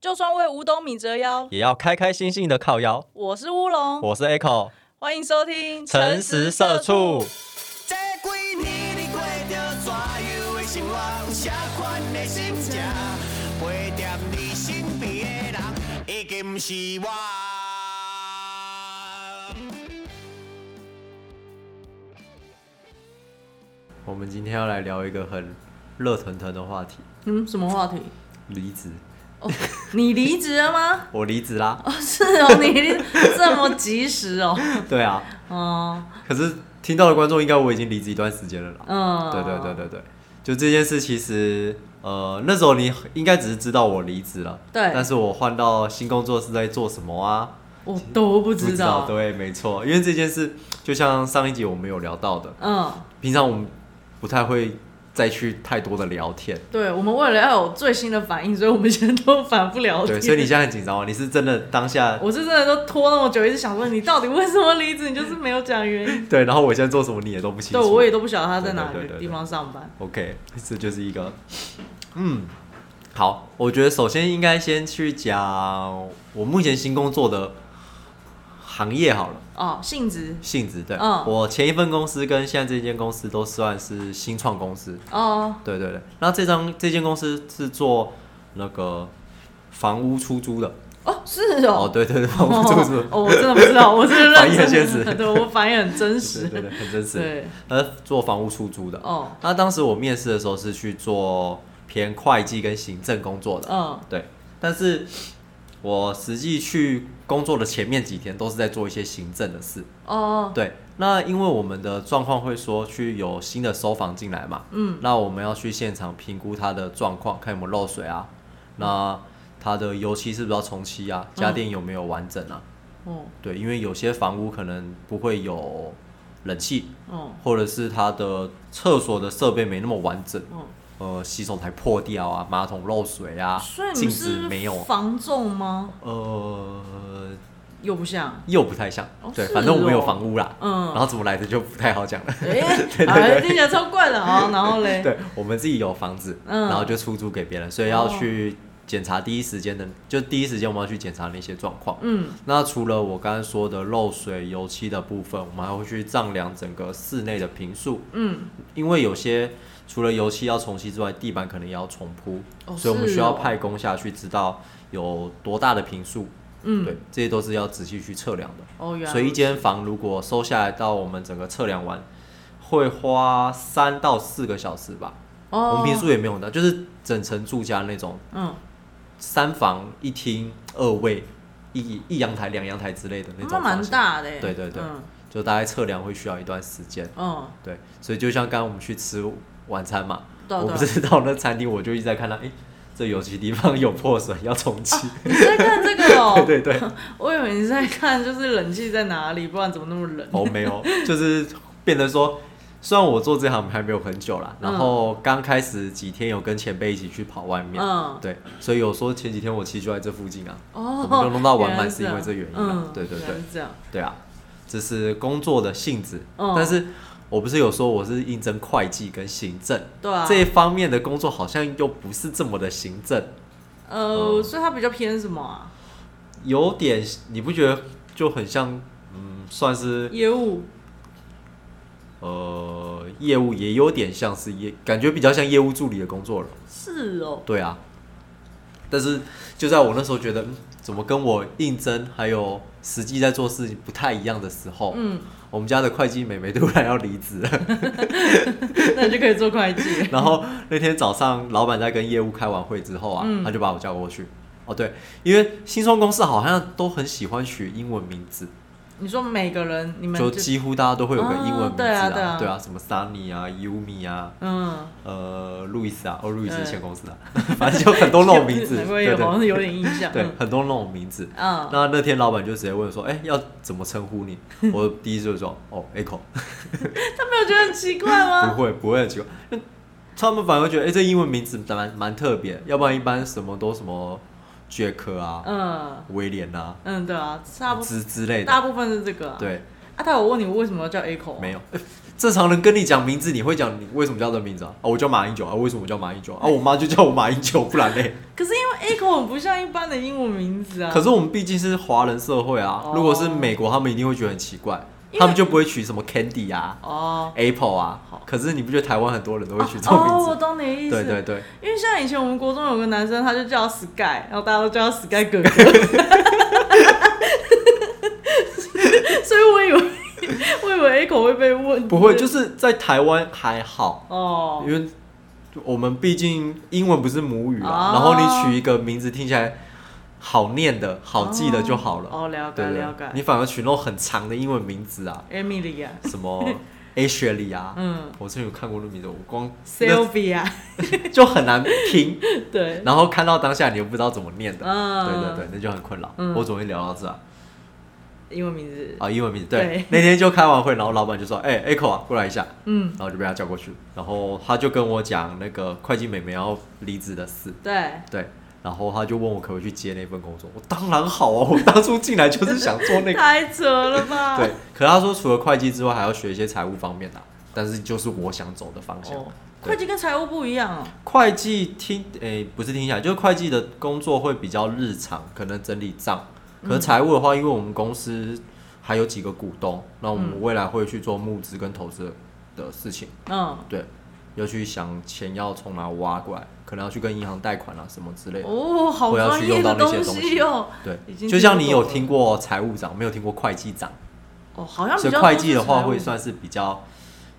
就算为五斗米折腰，也要开开心心的靠腰。我是乌龙，我是 Echo，欢迎收听诚实社畜。这几年你过着怎样的生活？有啥款的心情？陪在你身边的人，已经不是我。我们今天要来聊一个很热腾腾的话题嗯，什么话题？——离职。你离职了吗？我离职啦。哦，是哦，你离这么及时哦。对啊，哦，可是听到的观众应该我已经离职一段时间了啦。嗯，对对对对对，就这件事，其实呃那时候你应该只是知道我离职了，对但是我换到新工作是在做什么啊？我都不不知道。对，没错，因为这件事就像上一集我们有聊到的，嗯，平常我们不太会再去太多的聊天。对，我们为了要有最新的反应，所以我们现在都反复聊天。对，所以你现在很紧张吗？你是真的当下我是真的都拖那么久，一直想问你到底为什么离职，你就是没有讲原因。对，然后我现在做什么你也都不清楚。对，我也都不晓得他在哪个地方上班。OK，这就是一个，嗯，好，我觉得首先应该先去讲我目前新工作的行业好了，哦，性质。性质对，嗯。我前一份公司跟现在这间公司都算是新创公司，哦，对对对，那这张这间公司是做那个房屋出租的，哦，是哦，哦。对对对，房屋出租，哦，我真的不知道，我是认 反应很真现实。的，对我反应很真对实。对对，很真实，对，呃，做房屋出租的，哦，那当时我面试的时候是去做偏会计跟行政工作的，嗯，对，但是我实际去工作的前面几天都是在做一些行政的事。哦，对，那因为我们的状况会说去有新的收房进来嘛，嗯，那我们要去现场评估它的状况，看有没有漏水啊，那它的油漆是不是要重漆啊，家电有没有完整啊？哦，对，因为有些房屋可能不会有冷气，哦，或者是它的厕所的设备没那么完整，哦，呃，洗手台破掉啊，马桶漏水啊所以，你镜子没有，防重吗？呃，又不像，又不太像，对，反正我们有哦。房屋啦，嗯。然后怎么来的就不太好讲了。哎，哎，听起来超怪的啊。然后嘞，对，我们自己有房子，嗯。然后就出租给别人，所以要哦去检查第一时间的，就第一时间我们要去检查那些状况。嗯，那除了我刚才说的漏水、油漆的部分，我们还会去丈量整个室内的平数，嗯，因为有些除了油漆要重漆之外，地板可能也要重铺，哦所以我们需要哦派工下去，知道有多大的平数。嗯，对，这些都是要仔细去测量的。哦，原来所以一间房如果收下来到我们整个测量完，会花三到四个小时吧。哦我哦，们平数也没有很大，就是整层住家那种嗯，三房一厅二卫，一一阳台两阳台之类的那种那蛮。大的。对对对嗯就大概测量会需要一段时间。嗯，对，所以就像刚刚我们去吃晚餐嘛，我不是到那餐厅，我就一直在看到，哎、这有些地方有破损，要重启。你在看这个哦？对 对对，我以为你是在看就是冷气在哪里，不然怎么那么冷？哦，没有，就是变得说，虽然我做这行还没有很久啦，然后刚开始几天有跟前辈一起去跑外面，嗯，对，所以有说前几天我其实就在这附近啊，哦，我们就弄到晚班是因为这原因啊。嗯，对对对。是这样。对啊，这是工作的性质，嗯。但是我不是有说我是应征会计跟行政、对啊，这一方面的工作，好像又不是这么的行政，呃，嗯。所以它比较偏什么啊？有点你不觉得就很像，嗯，算是业务？呃业务，也有点像是业，感觉比较像业务助理的工作了。是哦，对啊，但是就在我那时候觉得，嗯，怎么跟我应征还有实际在做事情不太一样的时候，嗯，我们家的会计妹妹突然要离职了。那你就可以做会计。然后那天早上，老板在跟业务开完会之后啊，嗯他就把我叫过去。哦，对，因为新创公司好像都很喜欢取英文名字，你说每个人你们就几乎大家都会有个英文名字啊对啊什么 Sunny 啊、Yumi 啊、嗯，呃、路易斯啊，哦，路易斯前公司的，反正就很多那种名字，对对有好像有点印象。对嗯，很多那种名字。嗯，那那天老板就直接问说：“哎、要怎么称呼你？” 我第一次就说：“哦，Echo。他没有觉得很奇怪”吗？不会，不会很奇怪。他们反而觉得，哎、这英文名字蛮蛮特别，要不然一般什么都什么杰克啊、嗯威廉啊嗯，对啊，差不之之类的。大部分是这个啊。对，啊，但我问你为什么要叫口？没有。呃 正常人跟你讲名字，你会讲你为什么叫这名字啊？啊，我叫马英九啊，为什么我叫马英九啊？我妈就叫我马英九，不然嘞。可是因为口很不像一般的英文名字啊。可是我们毕竟是华人社会啊，哦如果是美国，他们一定会觉得很奇怪，他们就不会取什么 Candy 啊、哦 Apple 啊。可是你不觉得台湾很多人都会取这种名哦，我字？懂你的意思。对对对，因为像以前我们国中有个男生，他就叫 Sky，然后大家都叫他 Sky 哥哥，所以我以为我以为 A 口会被问，不会，就是在台湾还好，哦因为我们毕竟英文不是母语啊，哦然后你取一个名字听起来好念的、好记的就好了。哦，了对对。解了解。你反而取那种很长的英文名字啊，Emily 啊，什么 Ashley 啊，嗯。我之前有看过那名字，我光，Sylvia，就很难拼，对，然后看到当下你又不知道怎么念的，嗯，对对对，那就很困扰。嗯。我怎么会聊到这啊？英文名字，啊，英文名字对。对，那天就开完会，然后老板就说：“哎、e c h o 啊，过来一下。”嗯，然后就被他叫过去，然后他就跟我讲那个会计妹妹要离职的事，对，对，然后他就问我可不可以去接那份工作，我当然好啊，我当初进来就是想做那个，太扯了吧？对，可是他说除了会计之外还要学一些财务方面的啊、但是就是我想走的方向。会计跟财务不一样哦。会计听诶、不是听起来，就是会计的工作会比较日常，可能整理账。可是财务的话，因为我们公司还有几个股东，那我们嗯未来会去做募资跟投资的事情，嗯，对，要去想钱要从哪挖过来，可能要去跟银行贷款啊什么之类的。哦，好我要专业的去用到那些东东西西哦。对，就像你有听过财务长，没有听过会计长，哦，好像所以会计的话会算是比较，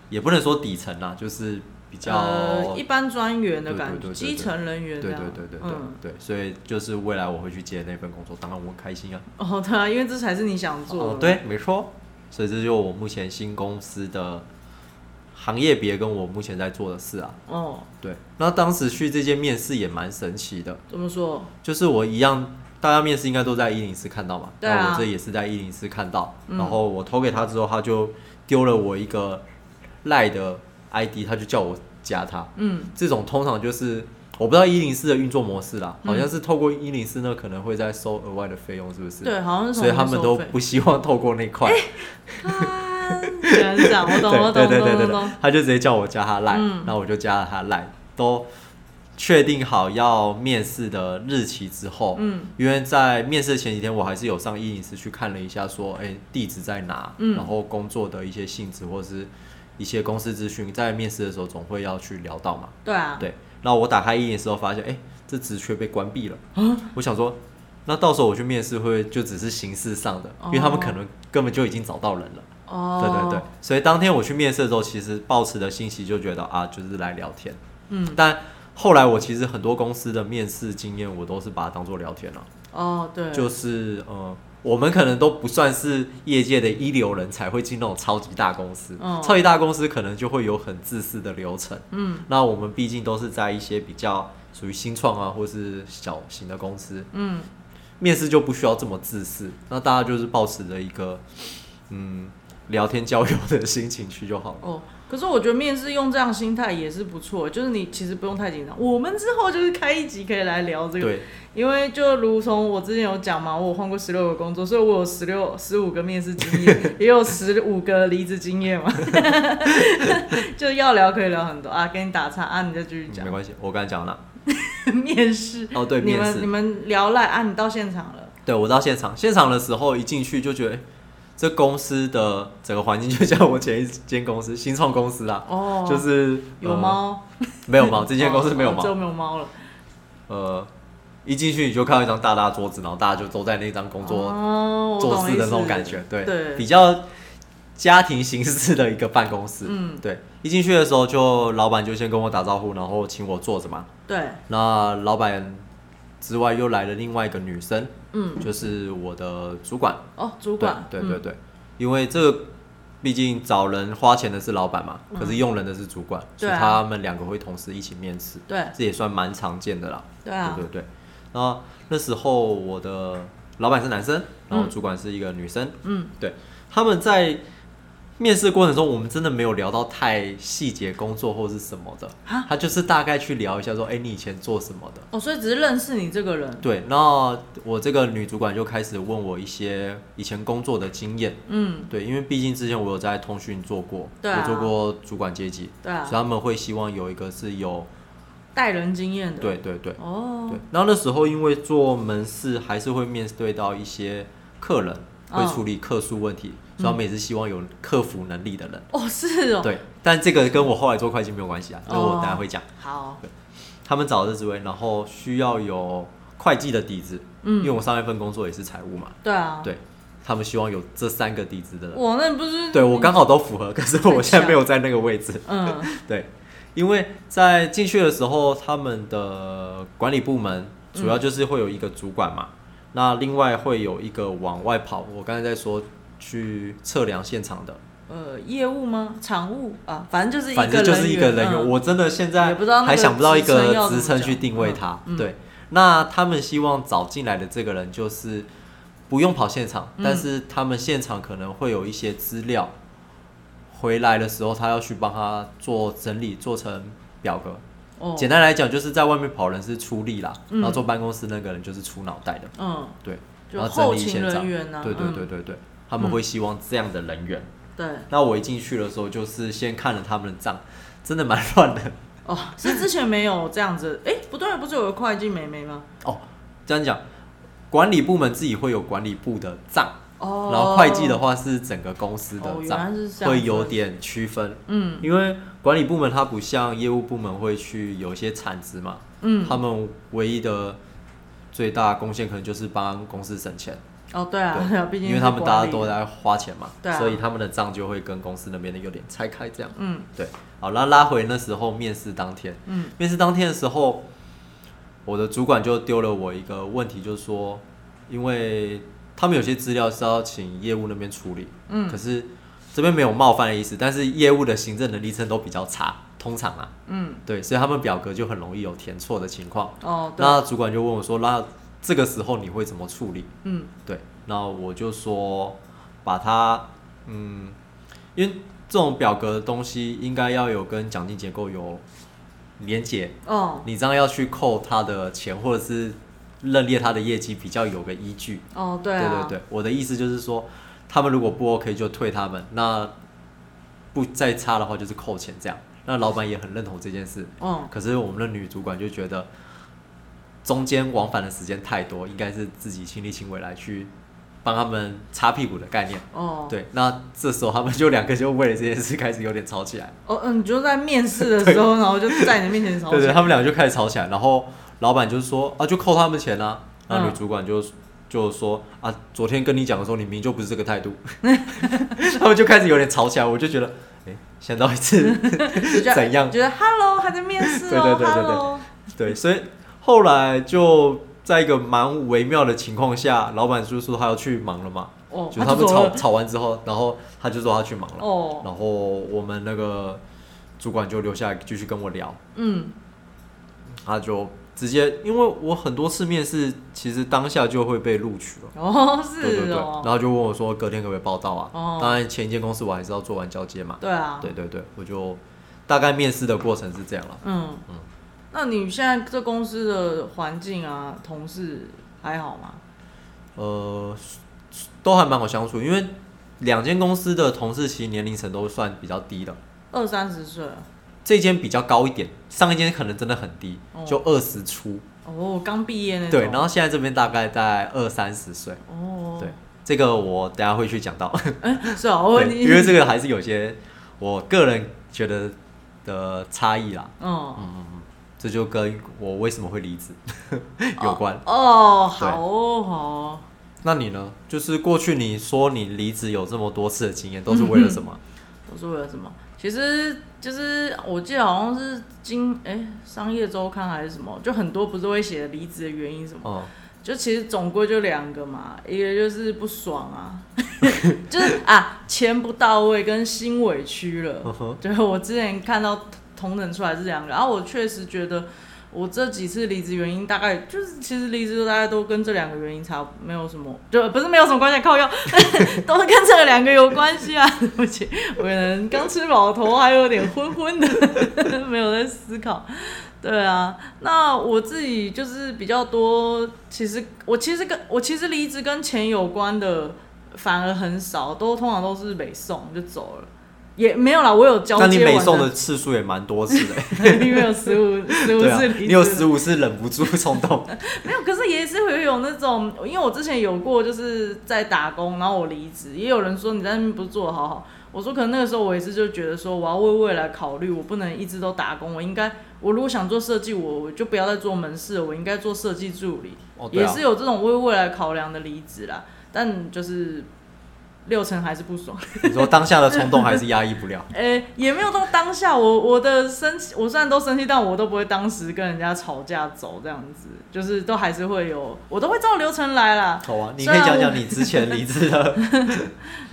也不能说底层啦，就是比较呃一般专员的感觉，基层人员对对对对对、嗯，对，所以就是未来我会去接那份工作，当然我很开心啊。哦，对啊，因为这才是你想做的。哦，，对，没错。所以这就是我目前新公司的行业别跟我目前在做的事啊。哦，对，那当时去这间面试也蛮神奇的，怎么说？就是我一样，大家面试应该都在一零四看到嘛，对啊那我这也是在一零四看到，嗯然后我投给他之后，他就丢了我一个赖的 ID，他就叫我加他。嗯，这种通常就是我不知道一零四的运作模式啦，嗯好像是透过一零四呢可能会再收额外的费用，是不是？对，好像是所以他们都不希望透过那块。啊，原来是这样，我懂，我对懂，对对对对他就直接叫我加他赖，嗯。然后我就加了他赖，都确定好要面试的日期之后，嗯。因为在面试前几天，我还是有上一零四去看了一下，说，哎、地址在哪，嗯。然后工作的一些性质或者是一些公司资讯，在面试的时候总会要去聊到嘛。对啊，对，然后我打开一零四后发现，哎、这职缺被关闭了。啊？我想说，那到时候我去面试会就只是形式上的，因为他们可能根本就已经找到人了。哦，对对。对，所以当天我去面试的时候，其实抱持的信息就觉得啊，就是来聊天。嗯，但后来我其实很多公司的面试经验，我都是把它当做聊天了、哦，对，就是呃，我们可能都不算是业界的一流人才会进那种超级大公司，嗯。超级大公司可能就会有很自私的流程。嗯。那我们毕竟都是在一些比较属于新创啊，或是小型的公司，嗯，面试就不需要这么自私。那大家就是保持着一个嗯聊天交友的心情去就好了。哦，可是我觉得面试用这样心态也是不错，就是你其实不用太紧张。我们之后就是开一集可以来聊这个，对，因为就如同我之前有讲嘛，我有换过十六个工作，所以我有十六十五个面试经验，也有十五个离职经验嘛，就要聊可以聊很多啊。给你打岔啊，你再继续讲没。关系，我刚才讲了。面试哦，对，你们你，们聊赖啊，你到现场了，对我到现场，现场的时候一进去就觉得，诶这公司的整个环境就像我前一间公司新创公司啦，哦，就是有、呃猫，没有猫，这间公司没有猫，没有猫了。呃，一进去你就看到一张大大桌子，然后大家就都在那张工作哦，我做事的那种感觉，对，对。比较家庭形式的一个办公室，嗯，对，一进去的时候就老板就先跟我打招呼，然后请我坐着嘛，对，那老板之外又来了另外一个女生，嗯，就是我的主管，哦，主管，嗯，对对对，因为这个毕竟找人花钱的是老板嘛，可是用人的是主管，所以他们两个会同时一起面试，对。这也算蛮常见的啦。对啊。对，对对。然后那时候我的老板是男生，然后嗯。主管是一个女生，嗯，对，他们在面试过程中，我们真的没有聊到太细节工作或是什么的。啊，他就是大概去聊一下说，哎、你以前做什么的。哦，所以只是认识你这个人，对，那我这个女主管就开始问我一些以前工作的经验。嗯，对，因为毕竟之前我有在通讯做过，对做过主管阶级，对啊。所以，他们会希望有一个是有，带人经验的，对，对对。哦。对。，然后那时候因为做门市，还是会面对到一些客人，会嗯处理客诉问题，所以他们也是希望有客服能力的人。哦，是哦，，对，但这个跟我后来做会计没有关系啊，这个我哦等下会讲。好，他们找的职位，然后需要有会计的底子，嗯因为嗯，我上一份工作也是财务嘛，对啊，对他们希望有这三个底子的人。我，那不是对我刚好都符合，可是我现在没有在那个位置。嗯 对，因为在进去的时候，他们的管理部门主要就是会有一个主管嘛，那另外会有一个往外跑，我刚才在说去测量现场的，呃，业务吗？场务啊，反正就是一个反正就是一个人员，嗯我真的现在还想不到一个职称去定位他。嗯嗯对，那他们希望找进来的这个人就是不用跑现场，嗯但是他们现场可能会有一些资料，回来的时候他要去帮他做整理，做成表格。哦，简单来讲，就是在外面跑人是出力啦，嗯然后坐办公室那个人就是出脑袋的。嗯，对，就然后整理现场人员呐，对对嗯对对对，他们会希望这样的人员。对，那我一进去的时候，就是先看了他们的账，真的蛮乱的。哦，是之前没有这样子，哎，不对，不是有个会计妹妹吗？哦，这样讲，管理部门自己会有管理部的账，哦，然后会计的话是整个公司的账，会有，点区分。嗯。因为管理部门它不像业务部门会去有一些产值嘛，嗯，他们唯一的最大贡献可能就是帮公司省钱，哦，对啊，对对啊，毕竟因为他们大家都在花钱嘛，对啊。所以他们的账就会跟公司那边的有点拆开这样。嗯。对，好，那拉回那时候面试当天，嗯。面试当天的时候，我的主管就丢了我一个问题，就是说，因为他们有些资料是要请业务那边处理，嗯。可是这边没有冒犯的意思，但是业务的行政能力真的都比较差，通常啊，嗯，对，所以他们表格就很容易有填错的情况。哦，对，那主管就问我说：“那这个时候你会怎么处理？嗯？”对，那我就说把它，嗯，因为这种表格的东西应该要有跟奖金结构有连结，哦。你这样要去扣他的钱，或者是认列他的业绩，比较有个依据。哦，对对啊，对对，我的意思就是说，他们如果不 OK 就退他们，那不再差的话就是扣钱这样。那老板也很认同这件事，嗯，可是我们的女主管就觉得中间往返的时间太多，应该是自己亲力亲为来去帮他们擦屁股的概念。哦，，对，那这时候他们就两个就为了这件事开始有点吵起来。哦，嗯，你就在面试的时候，然后就在你面前吵对对，起来他们两个就开始吵起来，然后老板就是说啊，就扣他们钱啊。那嗯。女主管就就说啊，昨天跟你讲的时候，你明明就不是这个态度。他们就开始有点吵起来，我就觉得，哎、想到一次 怎样？觉得 Hello 还在面试哦对对对对对，Hello，对，所以后来就在一个蛮微妙的情况下，老板就说他要去忙了嘛，哦，就是他们吵吵完之后，然后他就说他去忙了，哦，然后我们那个主管就留下来继续跟我聊，嗯，他就直接，因为我很多次面试，其实当下就会被录取了。哦，对对对，是哦，然后就问我说隔天可不可以报道啊？哦当然前一间公司我还是要做完交接嘛。对啊，对对对，我就大概面试的过程是这样了。嗯嗯那你现在这公司的环境啊，同事还好吗？呃，都还蛮好相处，因为两间公司的同事其实年龄层都算比较低的，二三十岁啊，这间比较高一点，上一间可能真的很低，哦就二十出。哦，刚毕业那种，对，然后现在这边大概在二三十岁。哦，对，这个我等下会去讲到，哎，是啊，我对，你，因为这个还是有些我个人觉得的差异啦。嗯嗯嗯嗯，这就跟我为什么会离职 有关。哦，好哦，好哦，那你呢？就是过去你说你离职有这么多次的经验，都是为了什么？都是为了什么？其实就是我记得好像是今哎、商业周刊还是什么，就很多不是会写离职的原因什么，哦、就其实总归就两个嘛，一个就是不爽啊，就是啊钱不到位跟心委屈了。嗯哼对，我之前看到同等出来是两个，然后我确实觉得我这几次离职原因大概就是，其实离职大概都跟这两个原因差没有什么，就不是没有什么关系，靠药 都是跟这两个有关系啊。对不起，我可能刚吃饱，头还有点昏昏的，没有在思考。对啊，那我自己就是比较多，其实我其实跟我其实离职跟钱有关的反而很少，都通常都是北送就走了，也没有啦，我有交那你接完美送的次数也蛮多次的、因为有十五十五 次你有十五次忍不住冲动，没有，可是也是会有那种，因为我之前有过就是在打工，然后我离职，也有人说你在那边不是做的好好，我说可能那个时候我也是就觉得说我要为未来考虑，我不能一直都打工，我应该我如果想做设计，我我就不要再做门市，我应该做设计助理，哦，啊也是，有这种为未来考量的离职啦，但就是六成还是不爽。你说当下的冲动还是压抑不了，诶、也没有到当下，我我的生气，我虽然都生气，但我都不会当时跟人家吵架走这样子，就是都还是会有，我都会照流程来啦。好啊，你可以讲讲你之前离职的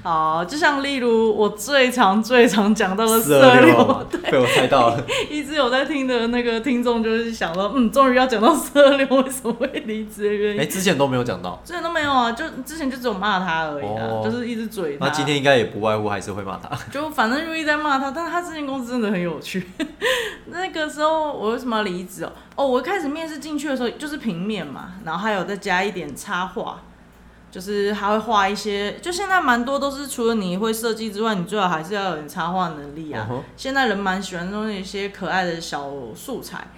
好，就像例如我最常最常讲到的色流，，被我猜到了，一直有在听的那个听众就是想到，嗯，终于要讲到色流为什么会离职的原因。哎、之前都没有讲到，之前都没有啊，就之前就只有骂他而已啊，哦就是一直嘴他。那今天应该也不外乎还是会骂他，就反正就一直在骂他，但是他这间公司真的很有趣。那个时候我为什么要离职哦？哦，我一开始面试进去的时候就是平面嘛，然后还有再加一点插画，就是还会画一些。就现在蛮多都是除了你会设计之外，你最好还是要有点插画能力啊。现在人蛮喜欢弄一些可爱的小素材，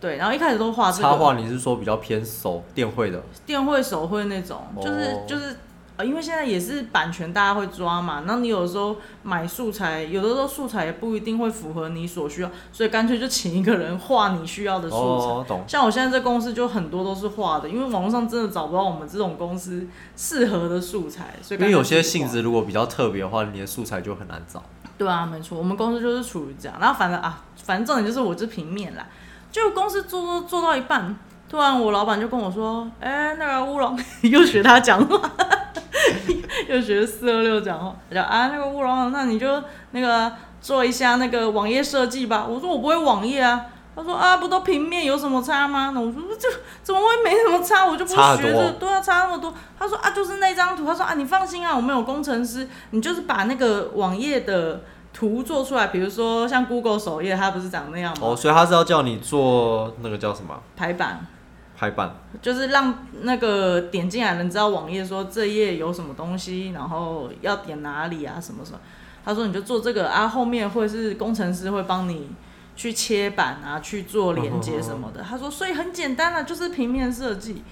对，然后一开始都画这个插画你是说比较偏手电绘的，电绘、手绘那种，就是、哦就是呃，因为现在也是版权，大家会抓嘛。那你有时候买素材，有的时候素材也不一定会符合你所需要，所以干脆就请一个人画你需要的素材。哦，懂，像我现在这公司就很多都是画的，因为网络上真的找不到我们这种公司适合的素材，所以因为有些性质如果比较特别的话，你的素材就很难找。对啊，没错，我们公司就是处于这样。然后反正啊，反正重点就是我这平面啦，就公司做做做到一半，突然我老板就跟我说：“哎、那个乌龙 又学他讲话，又学四二六讲话，他讲啊，那个乌龙，那你就那个做一下那个网页设计吧。”我说：“我不会网页啊。”他说啊，不都平面有什么差吗？那我说这怎么会没什么差？我就不学这，对啊，差那么多。他说啊，就是那张图。他说啊，你放心啊，我们有工程师，你就是把那个网页的图做出来，比如说像 Google 首页，它不是长那样吗？哦，所以他是要叫你做那个叫什么排版就是让那个点进来人知道网页说这页有什么东西，然后要点哪里啊，什么什么。他说你就做这个啊，后面会是工程师会帮你去切板啊，去做连接什么的。他说所以很简单啊，就是平面设计。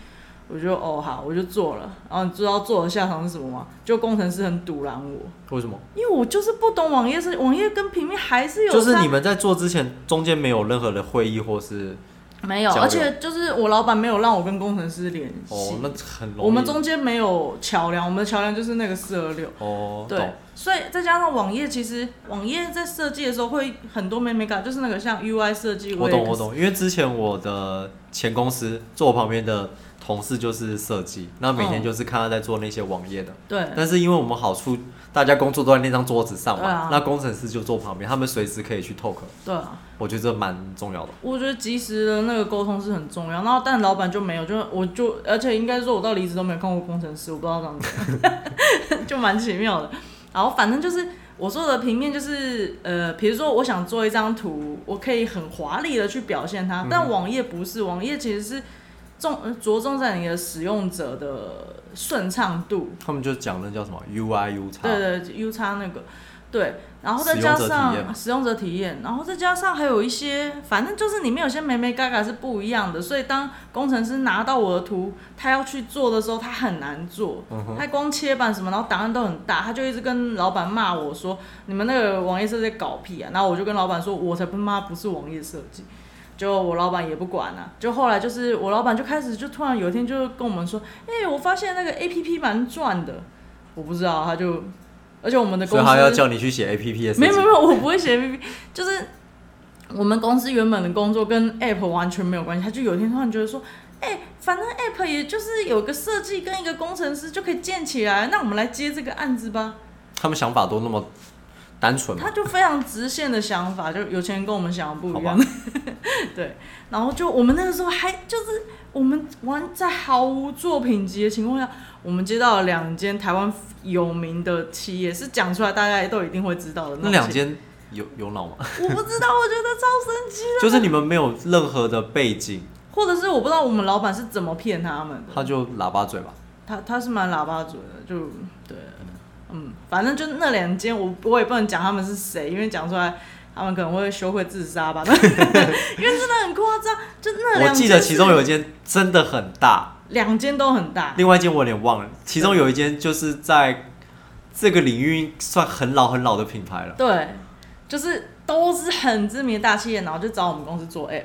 我就哦好，我就做了。然后你知道做的下场是什么吗？就工程师很堵拦我，为什么？因为我就是不懂网页设计，网页跟平面还是有就是你们在做之前，中间没有任何的会议或是没有，而且就是我老板没有让我跟工程师联系。哦，那很容易。我们中间没有桥梁，我们的桥梁就是那个四二六。哦，对，所以再加上网页，其实网页在设计的时候会很多美美感，就是那个像 UI 设计，我懂我懂，因为之前我的前公司坐我旁边的同事就是设计，那每天嗯就是看他在做那些网页的。对但是因为我们好处，大家工作都在那张桌子上嘛，啊那工程师就坐旁边，他们随时可以去 talk，对啊，我觉得这蛮重要的。我觉得及时的那个沟通是很重要。然后但老板就没有，就我就而且应该说，我到离职都没有看过工程师，我不知道这样子，就蛮奇妙的。然后反正就是我做的平面就是呃，比如说我想做一张图，我可以很华丽的去表现它，但网页不是，网页其实是重呃着重在你的使用者的顺畅度，他们就讲那叫什么？UI U 叉，对对，U 叉那个，对，然后再加上使用者体验，然后再加上还有一些，反正就是里面有些美美嘎嘎是不一样的，所以当工程师拿到我的图，他要去做的时候，他很难做，嗯他光切板什么，然后档案都很大，他就一直跟老板骂我说，你们那个网页设计在搞屁啊，然后我就跟老板说，我才不妈不是网页设计。就我老板也不管啊，就后来就是我老板就开始就突然有一天就跟我们说，哎、我发现那个 A P P 蛮赚的，我不知道，他就，而且我们的公司所以他要叫你去写 APP 的事情。没有没有我不会写 A P P，就是我们公司原本的工作跟 App 完全没有关系。他就有一天突然觉得说，哎、反正 App 也就是有个设计跟一个工程师就可以建起来，那我们来接这个案子吧。他们想法都那么单纯嘛他，就非常直线的想法，就有钱人跟我们想的不一样。对，然后就我们那个时候还就是我们玩在毫无作品集的情况下，我们接到了两间台湾有名的企业，是讲出来大家都一定会知道的那两间有有脑吗？我不知道，我觉得超神奇的。就是你们没有任何的背景，或者是我不知道我们老板是怎么骗他们的。他就喇叭嘴吧。他他是蛮喇叭嘴的，就对，嗯，反正就那两间，我我也不能讲他们是谁，因为讲出来他们可能会羞愧自杀吧，因为真的很夸张，就那两间我记得其中有一间真的很大，两间都很大，另外一间我有点忘了。其中有一间就是在这个领域算很老很老的品牌了。对，就是都是很知名的大企业，然后就找我们公司做 app，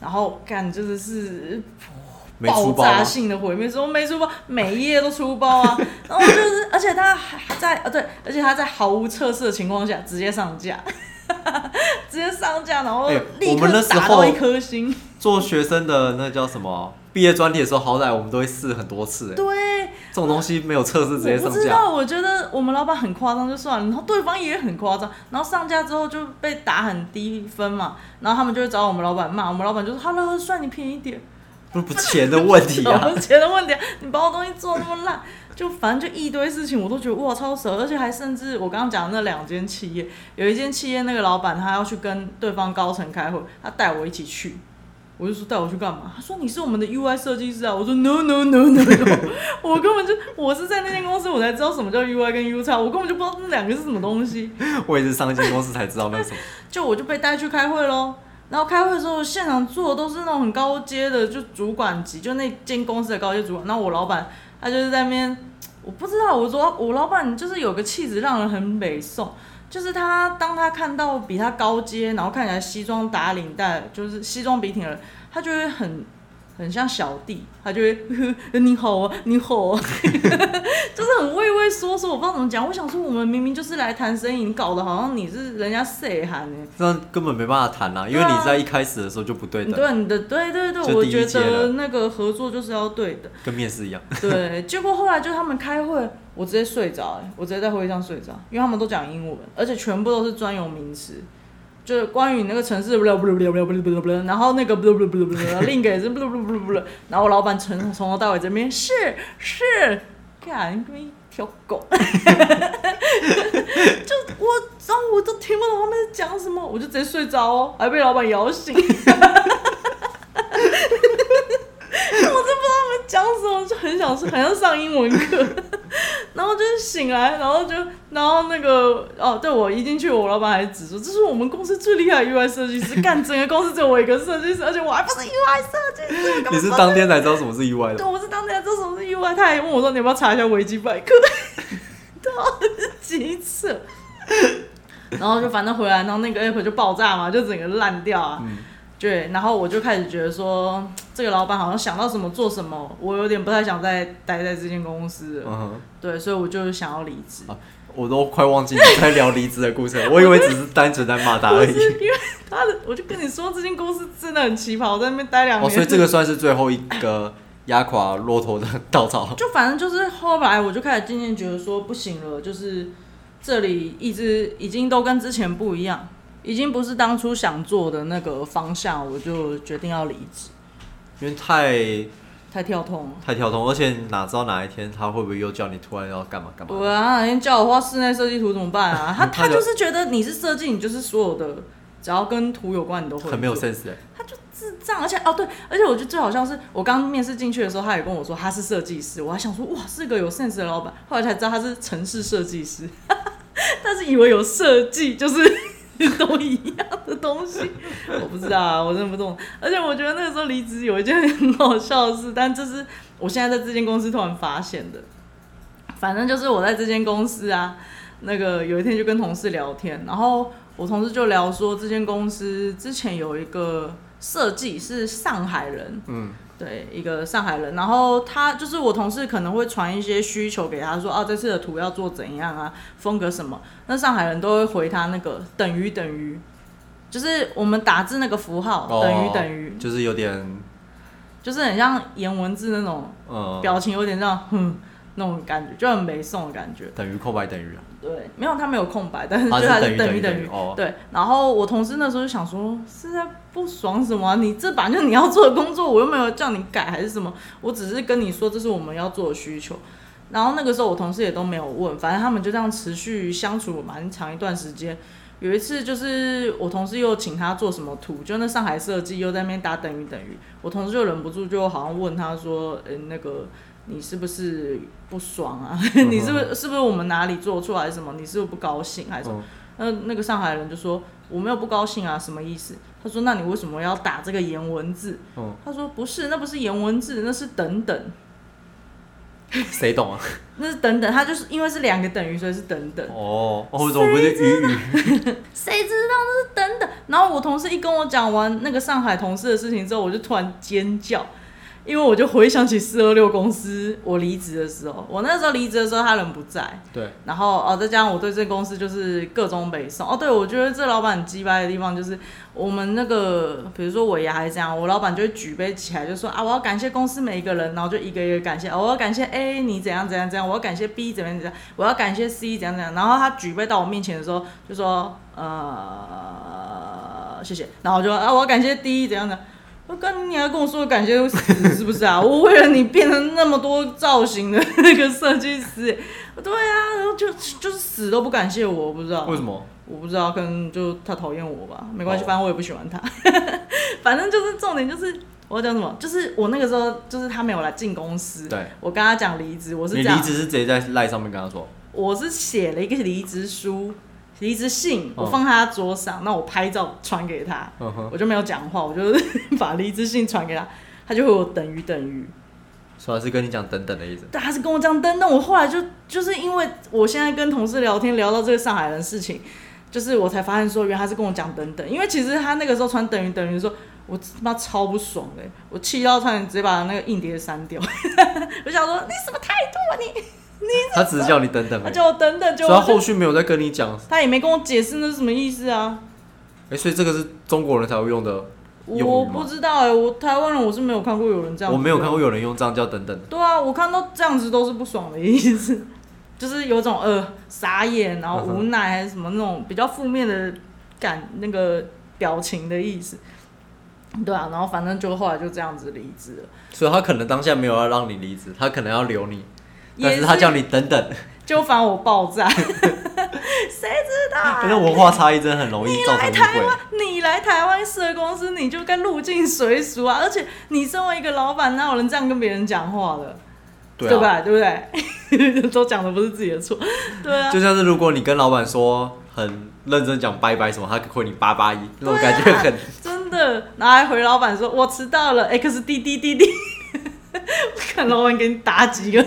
然后干就是是没爆炸？性的毁灭，说没出包，每一页都出包啊，然后就是，而且他还在啊对，而且他在毫无测试的情况下直接上架，直接上架，然后哎立刻打到一颗星，做学生的那叫什么？毕业专题的时候，好歹我们都会试很多次。哎，对。这种东西没有测试直接我不上架，知道，我觉得我们老板很夸张就算了，然后对方也很夸张，然后上架之后就被打很低分嘛，然后他们就会找我们老板骂，我们老板就说：“好了，算你便宜点。”不不钱的问题啊。钱的问题啊，你把我东西做那么烂，就反正就一堆事情，我都觉得哇超扯，而且还甚至我刚刚讲的那两间企业，有一间企业那个老板他要去跟对方高层开会，他带我一起去。我就说带我去干嘛？他说你是我们的 UI 设计师啊。我说 no no no no no，我根本就我是在那间公司我才知道什么叫 UI 跟 U 叉，我根本就不知道那两个是什么东西。我也是上一间公司才知道那什么。就我就被带去开会喽。然后开会的时候，现场坐的都是那种很高阶的，就主管级，就那间公司的高阶主管。那我老板他就是在那边，我不知道，我说我老板就是有个气质让人很美颂，就是他当他看到比他高阶，然后看起来西装打领带，就是西装笔挺的人，他就会很很像小弟，他就会呵呵 你好啊，你好啊，就是很畏畏缩缩，我不知道怎么讲。我想说，我们明明就是来谈生意，你搞得好像你是人家谁喊呢？那根本没办法谈啊，因为你在一开始的时候就不对的，对你的对对对，我觉得那个合作就是要对的。跟面试一样。对，结果后来就他们开会，我直接睡着、欸，我直接在会议上睡着，因为他们都讲英文，而且全部都是专有名词，就是关于那个城市，然后那个另一个也是，然后我老板从从头到尾这边是是，看你们一条狗，就我中午都听不懂他们在讲什么，我就直接睡着哦，还被老板摇醒。讲什么，就很想睡，很像上英文课。然后就是醒来，然后就，然后那个哦，对我一进去，我老板还指出，这是我们公司最厉害的 UI 设计师，干整个公司只有我一个设计师，而且我还不是 UI 设计师。你是当天才知道什么是 UI 的对，的，我是当天才知道什么是 UI，他还问我说你要不要查一下维基百科，超级扯。然后就反正回来，然后那个 app 就爆炸嘛，就整个烂掉啊。嗯对，然后我就开始觉得说，这个老板好像想到什么做什么，我有点不太想再待在这间公司了。嗯哼，对，所以我就想要离职。我都快忘记你在聊离职的故事了，我以为只是单纯在骂他而已。因为他的，我就跟你说，这间公司真的很奇葩，我在那边待两哦，年。所以这个算是最后一个压垮骆驼的稻草。就反正就是后来我就开始渐渐觉得说不行了，就是这里一直已经都跟之前不一样，已经不是当初想做的那个方向，我就决定要离职，因为太太跳痛了。太跳通，而且哪知道哪一天他会不会又叫你突然要干嘛干嘛？对啊，他哪天叫我画室内设计图怎么办啊？他他就是觉得你是设计，你就是所有的只要跟图有关，你都会很没有 sense 哎。他就智障，而且哦对，而且我觉得最好笑是我刚面试进去的时候，他也跟我说他是设计师，我还想说哇是个有 sense 的老板，后来才知道他是城市设计师，但是以为有设计就是 都一样的东西，我不知道，我真的不懂。而且我觉得那个时候离职有一件很好笑的事，但这是我现在在这间公司突然发现的。反正就是我在这间公司啊，那个有一天就跟同事聊天，然后我同事就聊说，这间公司之前有一个设计是上海人，嗯，对，一个上海人，然后他就是我同事可能会传一些需求给他说，啊、这次的图要做怎样啊，风格什么，那上海人都会回他那个等于等于，就是我们打字那个符号、哦等于等于，就是有点就是很像颜文字那种呃，表情，有点这样，哼。那种感觉，就很没送的感觉。等于空白等于啊，对，没有他没有空白，但是就还是等于等于。对，然后我同事那时候就想说，是在不爽什么啊、你这本来就你要做的工作，我又没有叫你改还是什么，我只是跟你说这是我们要做的需求。然后那个时候我同事也都没有问，反正他们就这样持续相处蛮长一段时间。有一次就是我同事又请他做什么图，就那上海设计又在那边打等于等于，我同事就忍不住就好像问他说，呃、那个你是不是不爽啊？你是不是是不是我们哪里做错还是什么？你是不是不高兴还是什么？嗯那那个上海人就说我没有不高兴啊，什么意思？他说那你为什么要打这个颜文字？嗯，他说不是，那不是颜文字，那是等等，谁懂啊？那是等等，他就是因为是两个等于，所以是等等。哦，哦，怎么不是鱼鱼？谁知道那是等等？然后我同事一跟我讲完那个上海同事的事情之后，我就突然尖叫，因为我就回想起四二六公司我离职的时候，我那时候离职的时候他人不在，对，然后哦，再加上我对这公司就是各种北宋哦，对我觉得这老板很鸡掰的地方就是我们那个，比如说尾牙还是这样，我老板就会举杯起来就说啊，我要感谢公司每一个人，然后就一个一个感谢，哦我要感谢 A 你怎样怎样怎样，我要感谢 B 怎样怎样，我要感谢 C 怎样怎样，然后他举杯到我面前的时候就说呃谢谢，然后我就啊我要感谢 D 怎样的。我跟你还跟我说感谢死是不是啊？我为了你变成那么多造型的那个设计师，对啊，然后就就是死都不感谢我，我不知道。为什么？我不知道，可能就他讨厌我吧，没关系，哦。反正我也不喜欢他。反正就是重点就是我要讲什么，就是我那个时候就是他没有来进公司，对，我跟他讲离职，我是这样你离，职是直接在赖上面跟他说，我是写了一个离职书、离职信，我哦放在他桌上，那我拍照传给他，嗯，我就没有讲话，我就 把离职信传给他，他就会有等于等于。说他是跟你讲等等的意思。对，他是跟我讲等等，我后来就就是因为我现在跟同事聊天聊到这个上海人的事情，就是我才发现说，原来他是跟我讲等等，因为其实他那个时候传等于等于的时候，我他妈超不爽的，我气到差点直接把那个硬碟删掉。我想说你什么态度啊你？他只是叫你等等而已，他叫我等等，就所以他后续没有再跟你讲。他也没跟我解释那是什么意思啊。哎，所以这个是中国人才会用的用我？不知道哎、我台湾人我是没有看过有人这样，我没有看过。有人用这样叫等等的。对啊，我看到这样子都是不爽的意思，就是有种呃傻眼，然后无奈还是什么那种比较负面的感那个表情的意思。对啊，然后反正就后来就这样子离职了，所以他可能当下没有要让你离职，他可能要留你，但也是他叫你等等，就反我爆炸，谁知道、啊？那文化差异真的很容易造成误来台湾。，你来台湾设公司，你就该入境随俗啊！而且你身为一个老板，哪有人这样跟别人讲话的？对啊，对吧？对不对？都讲的不是自己的错，对啊。就像是如果你跟老板说很认真讲拜拜什么，他回你八八一，那种感觉很。真的，然后还回老板说：“我迟到了，X D D D D。”我 看老板给你打几个，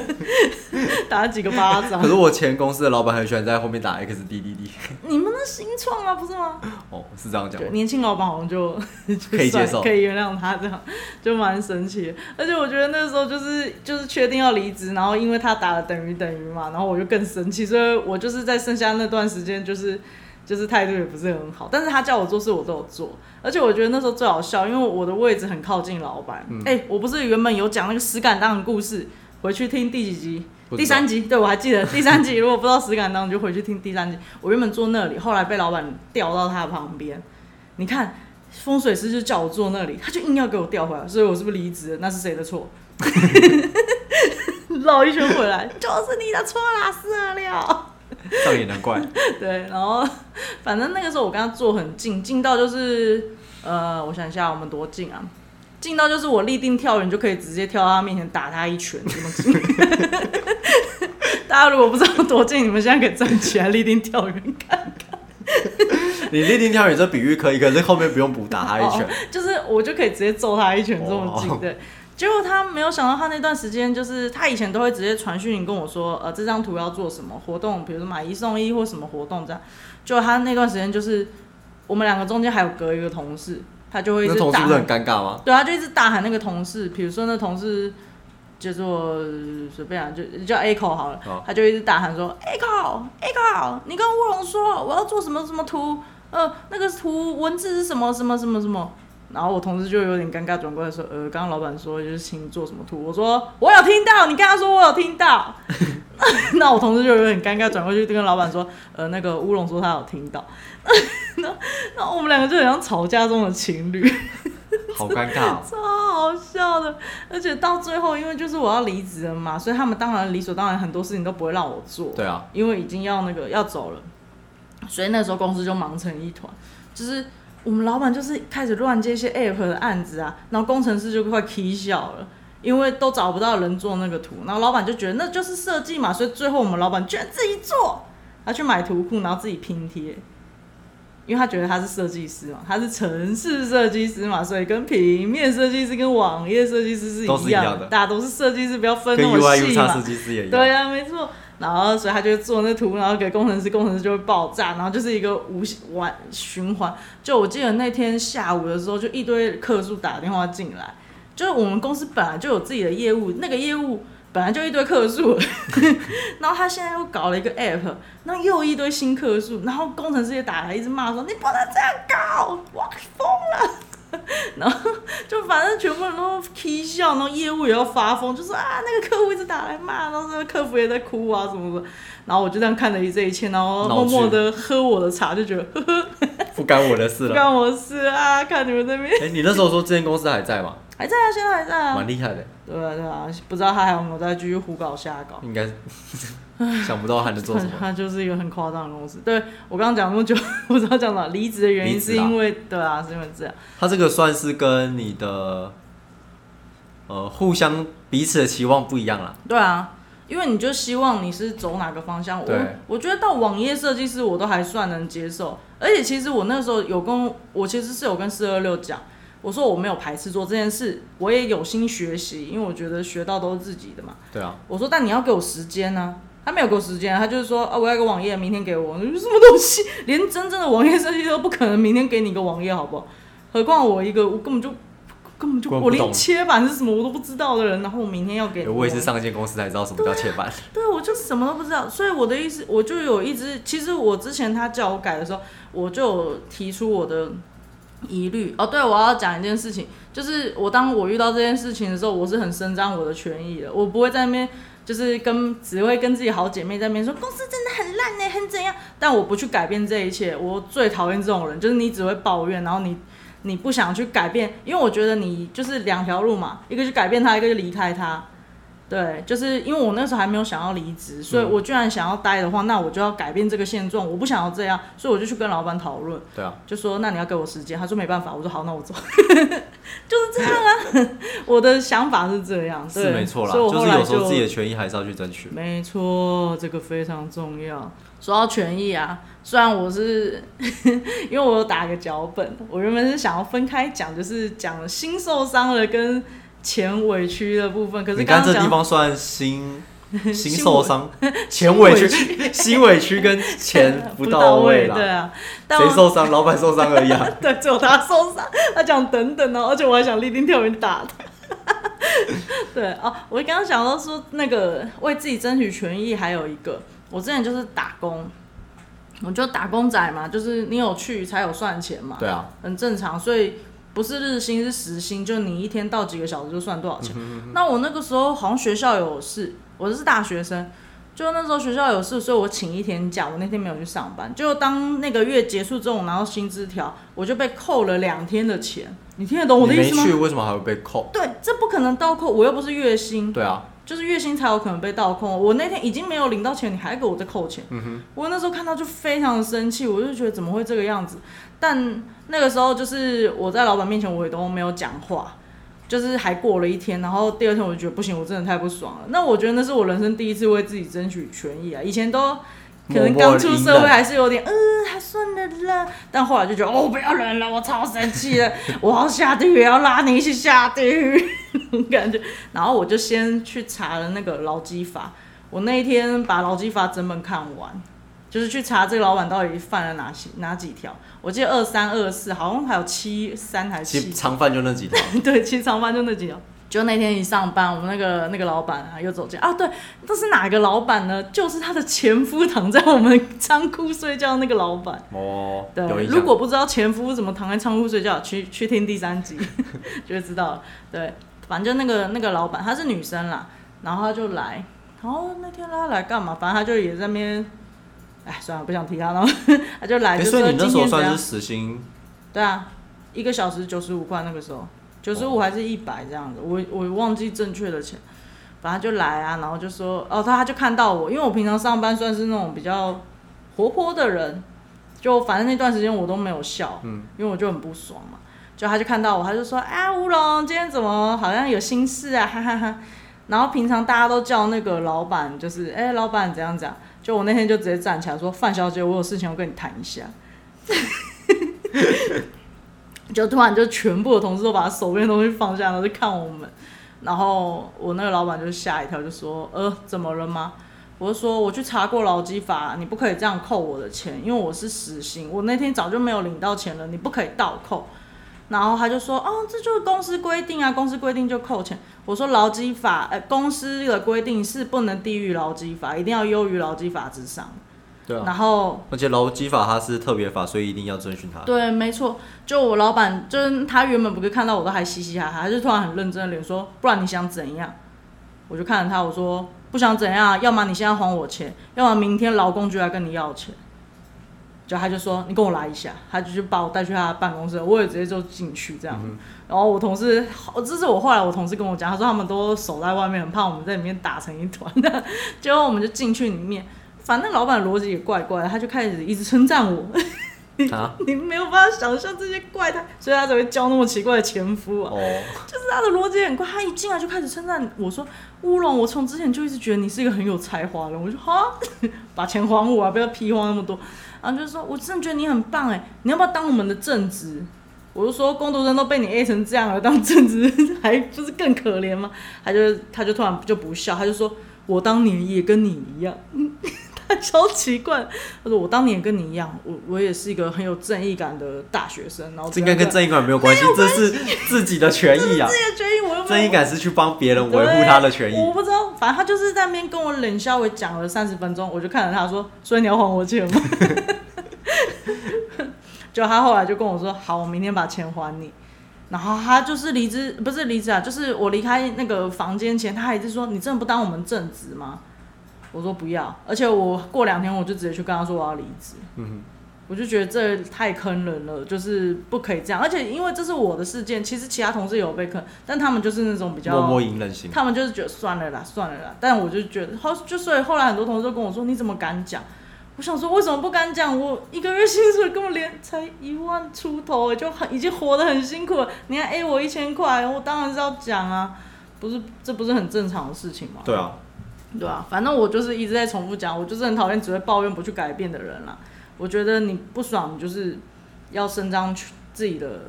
打几个巴掌可。是我前公司的老板很喜欢在后面打 X D D D，你们的新创啊，不是吗？哦，是这样讲。年轻老板好像就 可以接受可以原谅他这样，就蛮神奇的。而且我觉得那时候就是就是确定要离职，然后因为他打了等于等于嘛，然后我就更生气，所以我就是在剩下那段时间就是。就是态度也不是很好，但是他叫我做事我都有做，而且我觉得那时候最好笑，因为我的位置很靠近老板。哎、嗯我不是原本有讲那个石敢当的故事，回去听第几集？第三集，对我还记得第三集。如果不知道石敢当，你就回去听第三集。我原本坐那里，后来被老板调到他的旁边。你看，风水师就叫我坐那里，他就硬要给我调回来，所以我是不是离职了？那是谁的错？绕一圈回来，就是你的错啦，四二六。这样也难怪。对，然后反正那个时候我跟他坐很近，近到就是呃，我想一下，我们多近啊？近到就是我立定跳远就可以直接跳到他面前打他一拳，这么近。大家如果不知道多近，你们现在可以站起来立定跳远看看。你立定跳远这比喻可以，可是后面不用补打他一拳哦。就是我就可以直接揍他一拳这么近，哦对。结果他没有想到，他那段时间就是他以前都会直接传讯跟我说，呃，这张图要做什么活动，比如说买一送一或什么活动这样。就他那段时间就是我们两个中间还有隔一个同事，他就会一那直大同事不是很，尴尬吗？对，他就一直大喊那个同事，比如说那同事叫做随便啊，就叫 A 口好了，好他就一直大喊说 A 口 A 口，你跟乌龙说我要做什么什么图，呃，那个图文字是什么什么什么什么。然后我同事就有点尴尬，转过来说：“呃，刚刚老板说就是请你做什么图。”我说：“我有听到，你跟他说我有听到。”那我同事就有点尴尬，转过去跟老板说，呃，那个乌龙说他有听到，那 那我们两个就很像吵架中的情侣。好尴尬、哦。超好笑的，而且到最后，因为就是我要离职了嘛，所以他们当然理所当然很多事情都不会让我做，对啊，因为已经要那个要走了，所以那时候公司就忙成一团，就是我们老板就是开始乱接一些 app 的案子啊，然后工程师就快 k 笑了。因为都找不到人做那个图，然后老板就觉得那就是设计嘛，所以最后我们老板居然自己做，他去买图库，然后自己拼贴。因为他觉得他是设计师嘛，他是城市设计师嘛，所以跟平面设计师跟网页设计师是一样样的大家都是设计师，不要分那么细嘛。设计师也一样。对呀、没错。然后所以他就做那图，然后给工程师，工程师就会爆炸，然后就是一个无限完循环。就我记得那天下午的时候，就一堆客诉打电话进来，就是我们公司本来就有自己的业务，那个业务本来就一堆客诉，然后他现在又搞了一个 app，那又一堆新客诉，然后工程师也打来一直骂说你不能这样搞，我疯了。然后就反正全部人都啼笑，然后业务也要发疯，就说啊那个客户一直打来骂，然后那个客服也在哭啊什么的。然后我就这样看着这一切，然后默默的喝我的茶，就觉得呵呵 不干我的事了。不干我事啊，看你们这边哎、你那时候说这间公司还在吗？还在啊，现在还在啊蛮。厉害的，对啊对啊，不知道他还有没有在继续胡搞瞎搞。应该 想不到还能做什么。他就是一个很夸张的公司。对我刚刚讲那么久，不知道讲哪离职的原因是因为对啊，是因为这样。他这个算是跟你的呃互相彼此的期望不一样了。对啊，因为你就希望你是走哪个方向。我我觉得到网页设计师我都还算能接受，而且其实我那时候有跟我其实是有跟四二六讲，我说我没有排斥做这件事，我也有心学习，因为我觉得学到都是自己的嘛。对啊，我说但你要给我时间呢、他没有给我时间，他就是说啊，我要一个网页，明天给我。你说什么东西？连真正的网页设计都不可能明天给你一个网页，好不好？何况我一个我根本就根本就我连切板是什么我都不知道的人，然后我明天要给你我也是上一间公司才知道什么叫切板。对，我就什么都不知道，所以我的意思，我就有一直，其实我之前他叫我改的时候，我就有提出我的疑虑。哦，对，我要讲一件事情，就是我当我遇到这件事情的时候，我是很伸张我的权益的，我不会在那边就是跟只会跟自己好姐妹在那边说公司真的很烂呢，很怎样，但我不去改变这一切。我最讨厌这种人，就是你只会抱怨，然后你。你不想去改变，因为我觉得你就是两条路嘛，一个就改变他，一个就离开他。对，就是因为我那时候还没有想要离职，所以我居然想要待的话，那我就要改变这个现状，我不想要这样，所以我就去跟老板讨论，对啊，就说那你要给我时间，他说没办法，我说好，那我走，就是这样啊，我的想法是这样，对。是没错啦，所以我后来就是有时候自己的权益还是要去争取。没错，这个非常重要。说到权益啊，虽然我是 因为我有打个脚本，我原本是想要分开讲，就是讲心受伤了跟钱委屈的部分，可是你刚刚这地方算心心心受伤，钱委屈、心委屈跟钱不到位对。啊，谁受伤？老板受伤而已啊。对，只有他受伤。他讲等等哦，而且我还想立定跳远打他。对哦，我刚刚想到说那个为自己争取权益，还有一个，我之前就是打工，我就打工仔嘛，就是你有去才有算钱嘛，对啊，很正常，所以不是日薪是时薪，就你一天到几个小时就算多少嗯钱。那我那个时候好像学校有事，我是大学生，就那时候学校有事，所以我请一天假，我那天没有去上班。就当那个月结束之后，我拿到薪资条，我就被扣了两天的钱。你听得懂我的意思吗你没去，？为什么还会被扣？对，这不可能倒扣，我又不是月薪，对啊，就是月薪才有可能被倒扣。我那天已经没有领到钱，你还给我再扣钱，我那时候看到就非常的生气，我就觉得怎么会这个样子？但那个时候就是我在老板面前我也都没有讲话，就是还过了一天，然后第二天我就觉得不行，我真的太不爽了。那我觉得那是我人生第一次为自己争取权益啊，以前都。可能刚出社会还是有点，嗯，还算了啦。但后来就觉得，哦，不要忍了，我超生气的，我要下地狱，要拉你一起下地狱，那种感觉。然后我就先去查了那个劳基法，我那一天把劳基法整本看完，就是去查这个老板到底犯了哪些哪几条。我记得二三二四，好像还有七三还是七其实常犯就那几条。对，其实长班就那几条。就那天一上班，我们那个那个老板啊又走进啊，对，这是哪个老板呢？就是他的前夫躺在我们仓库睡觉的那个老板。哦，对，如果不知道前夫怎么躺在仓库睡觉，去去听第三集就会知道了。对，反正就那个那个老板，她是女生啦，然后她就来，然后那天她来干嘛？反正她就也在那边，哎，算了，不想提他了。他就来，哎，就说所以你那今天算是？时薪，对啊，一个小时九十五块，那个时候九十五还是一百这样子，我我忘记正确的钱。反正就来啊，然后就说哦，他他就看到我，因为我平常上班算是那种比较活泼的人，就反正那段时间我都没有笑，嗯，因为我就很不爽嘛。就他就看到我，他就说啊，吴龙今天怎么好像有心事啊，哈哈哈然后平常大家都叫那个老板，就是哎、老板怎样怎样，就我那天就直接站起来说，范小姐，我有事情要跟你谈一下。就突然就全部的同事都把手边的东西放下，然后就看我们。然后我那个老板就吓一跳，就说：“呃，怎么了吗？”我就说：“我去查过劳基法，你不可以这样扣我的钱，因为我是实薪，我那天早就没有领到钱了，你不可以倒扣。”然后他就说：“哦，这就是公司规定啊，公司规定就扣钱。”我说：“劳基法，呃，公司的规定是不能低于劳基法，一定要优于劳基法之上。对啊，然后而且劳基法它是特别法，所以一定要遵循它。对，没错，就我老板，就是他原本不是看到我都还嘻嘻哈哈，他就突然很认真的脸说：“不然你想怎样？”我就看着他，我说：“不想怎样，要么你现在还我钱，要么明天劳工局来跟你要钱。”就他就说：“你跟我来一下。”他就去把我带去他的办公室，我也直接就进去这样。然后我同事，好这是我后来我同事跟我讲，他说他们都守在外面，很怕我们在里面打成一团的。结果我们就进去里面，反正老板逻辑也怪怪的，他就开始一直称赞我。啊，你没有办法想象这些怪胎，所以他才会交那么奇怪的前夫啊。哦，就是他的逻辑很怪，他一进来就开始称赞我说：“乌龙，我从之前就一直觉得你是一个很有才华的人。”我就哈，把钱还我啊，不要屁话那么多。然后就是说我真的觉得你很棒哎，你要不要当我们的正职？我就说工读生都被你 A 成这样了，当正职还不是更可怜吗？他就他就突然就不笑，他就说：“我当年也跟你一样。” 他 超奇怪，他说：“我当年也跟你一样，我我也是一个很有正义感的大学生。”然后这应该跟正义感没有关系，这是自己的权益啊。自己的权益我又正义感是去帮别人维护他的权益。我不知道，反正他就是在那边跟我冷笑，我讲了三十分钟，我就看着他说：“所以你要还我钱吗？” 就他后来就跟我说：“好，我明天把钱还你。”然后他就是离职，不是离职啊，就是我离开那个房间前，他还是说：“你真的不当我们正职吗？”我说不要，而且我过两天我就直接去跟他说我要离职。嗯我就觉得这太坑人了，就是不可以这样。而且因为这是我的事件，其实其他同事也有被坑，但他们就是那种比，较默默隐忍型。他们就是觉得算了啦，算了啦。但我就觉得后就所以后来很多同事都跟我说，你怎么敢讲？我想说为什么不敢讲？我一个月薪水根本连才一万出头，就很已经活得很辛苦了。你还 A 我一千块，我当然是要讲啊，不是这不是很正常的事情吗？对啊，对啊，反正我就是一直在重复讲，我就是很讨厌只会抱怨不去改变的人啦。我觉得你不爽，你就是要伸张自己的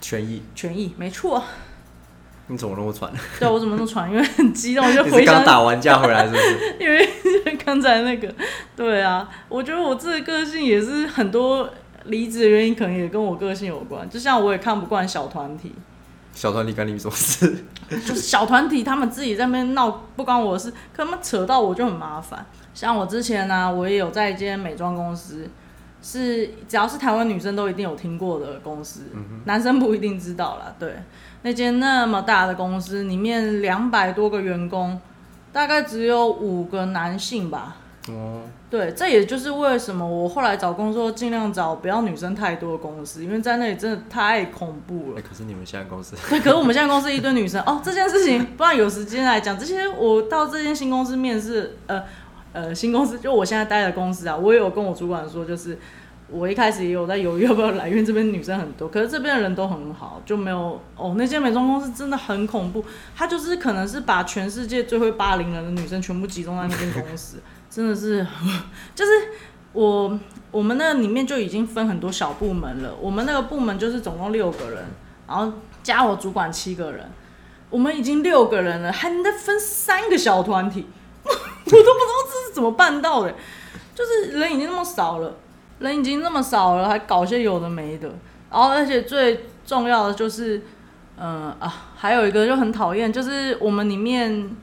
权益。权益，没错。你怎么那么喘？对啊我怎么那么喘？因为很激动，就 你回想刚打完架回来是不是？因为刚才那个，对啊，我觉得我这个个性也是很多离职的原因，可能也跟我个性有关。就像我也看不惯小团体，小团体干你什么事？就是小团体他们自己在那边闹，不关我的事，可他们扯到我就很麻烦。像我之前呢、我也有在一间美妆公司，是只要是台湾女生都一定有听过的公司，男生不一定知道啦。对，那间那么大的公司里面两百多个员工，大概只有五个男性吧。哦，对，这也就是为什么我后来找工作尽量找不要女生太多的公司，因为在那里真的太恐怖了哎、。可是你们现在公司对，可是我们现在公司一堆女生哦，这件事情不然有时间来讲。这些我到这间新公司面试，呃呃，新公司就我现在待的公司啊，我也有跟我主管说，就是我一开始也有在犹豫要不要来，因为这边女生很多，可是这边的人都很好，就没有哦。那间美妆公司真的很恐怖，他就是可能是把全世界最会霸凌人的女生全部集中在那间公司，真的是，就是我我们那里面就已经分很多小部门了，我们那个部门就是总共六个人，然后加我主管七个人，我们已经六个人了，还能分三个小团体，我都不知道这是怎么办到的，就是人已经那么少了，人已经那么少了，还搞些有的没的，然后而且最重要的就是，嗯、啊，还有一个就很讨厌，就是我们里面。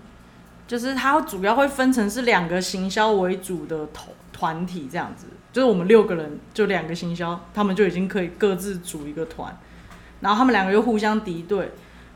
就是它主要会分成是两个行销为主的团团体这样子，就是我们六个人就两个行销，他们就已经可以各自组一个团，然后他们两个又互相敌对，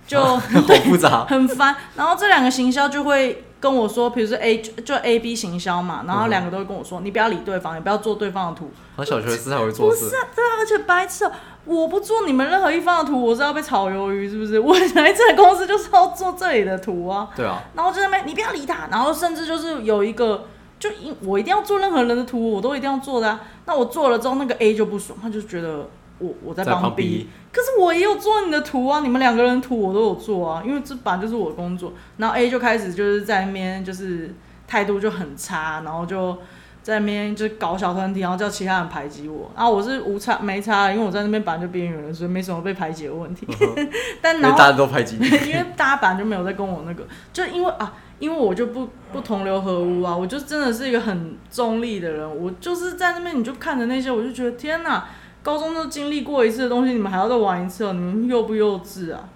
就好复杂。很烦。然后这两个行销就会跟我说，比如说 A 就就 A B 行销嘛，然后两个都会跟我说，你不要理对方，也不要做对方的图，好像小学生才会做事不是。啊，对啊，而且白痴哦、我不做你们任何一方的图，我是要被炒鱿鱼是不是？我来这个公司就是要做这里的图啊，对啊，然后就在那边你不要理他，然后甚至就是有一个，就因我一定要做任何人的图，我都一定要做的啊。那我做了之后，那个 A 就不爽，他就觉得我我在帮在帮 B，B 可是我也有做你的图啊，你们两个人的图我都有做啊，因为这本来就是我的工作。然后 A 就开始就是在那边就是态度就很差，然后就在那边就搞小团体，然后叫其他人排挤我。然后我是无差没差，因为我在那边本来就边缘人，所以没什么被排挤的问题。但然后大家都排挤你。因为大家本来就没有在跟我那个，就因为啊，因为我就不不同流合污啊，我就真的是一个很中立的人，我就是在那边你就看着那些，我就觉得天哪，高中都经历过一次的东西，你们还要再玩一次哦，你们幼不幼稚啊？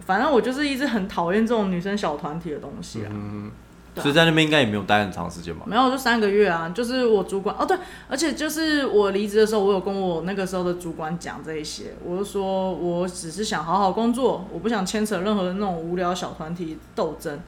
反正我就是一直很讨厌这种女生小团体的东西啊。嗯，所以在那边应该也没有待很长时间吧？没有，就三个月啊，就是我主管哦，对，而且就是我离职的时候，我有跟我那个时候的主管讲这一些，我就说我只是想好好工作，我不想牵扯任何的那种无聊小团体斗争。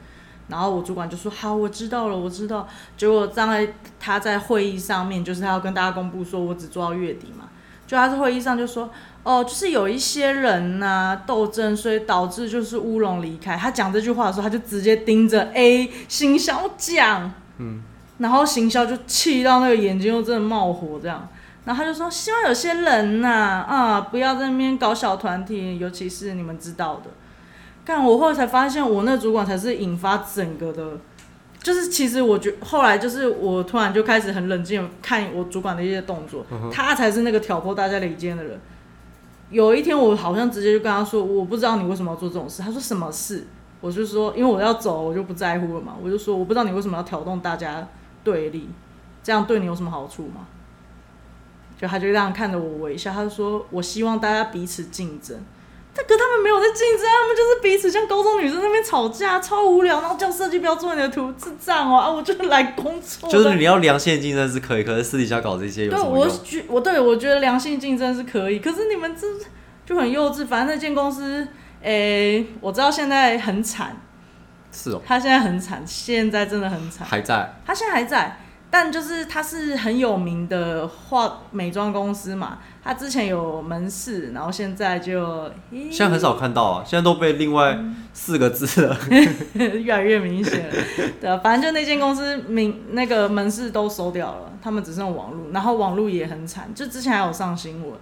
然后我主管就说好，我知道了，我知道。结果在他在会议上面，就是他要跟大家公布说我只做到月底嘛，就他在会议上就说哦，就是有一些人呐、斗争，所以导致就是乌龙离开。他讲这句话的时候，他就直接盯着 A 行销讲，嗯，然后行销就气到那个眼睛又真的冒火这样。然后他就说，希望有些人呐、啊，不要在那边搞小团体，尤其是你们知道的。但我后来才发现，我那主管才是引发整个的，就是其实我觉后来就是我突然就开始很冷静看我主管的一些动作，他才是那个挑拨大家离间的人。有一天我好像直接就跟他说，我不知道你为什么要做这种事。他说什么事？我就说，因为我要走，我就不在乎了嘛。我就说，我不知道你为什么要挑动大家对立，这样对你有什么好处吗？就他就这样看着我微笑，他就说，我希望大家彼此竞争。但可他们没有在竞争，他们就是彼此像高中女生那边吵架，超无聊，然后叫设计不要做你的图，智障哦！啊，我就是来工作，就是你要良性竞争是可以，可是私底下搞这些有对，什么用？我觉我对我觉得良性竞争是可以，可是你们这就很幼稚。反正那间公司，诶、我知道现在很惨，是哦，他现在很惨，现在真的很惨。还在。他现在还在，但就是他是很有名的化美妆公司嘛，他之前有门市，然后现在就现在很少看到啊，现在都被另外四个字了。越来越明显了。对啊，反正就那间公司名那个门市都收掉了，他们只剩网络，然后网络也很惨，就之前还有上新闻，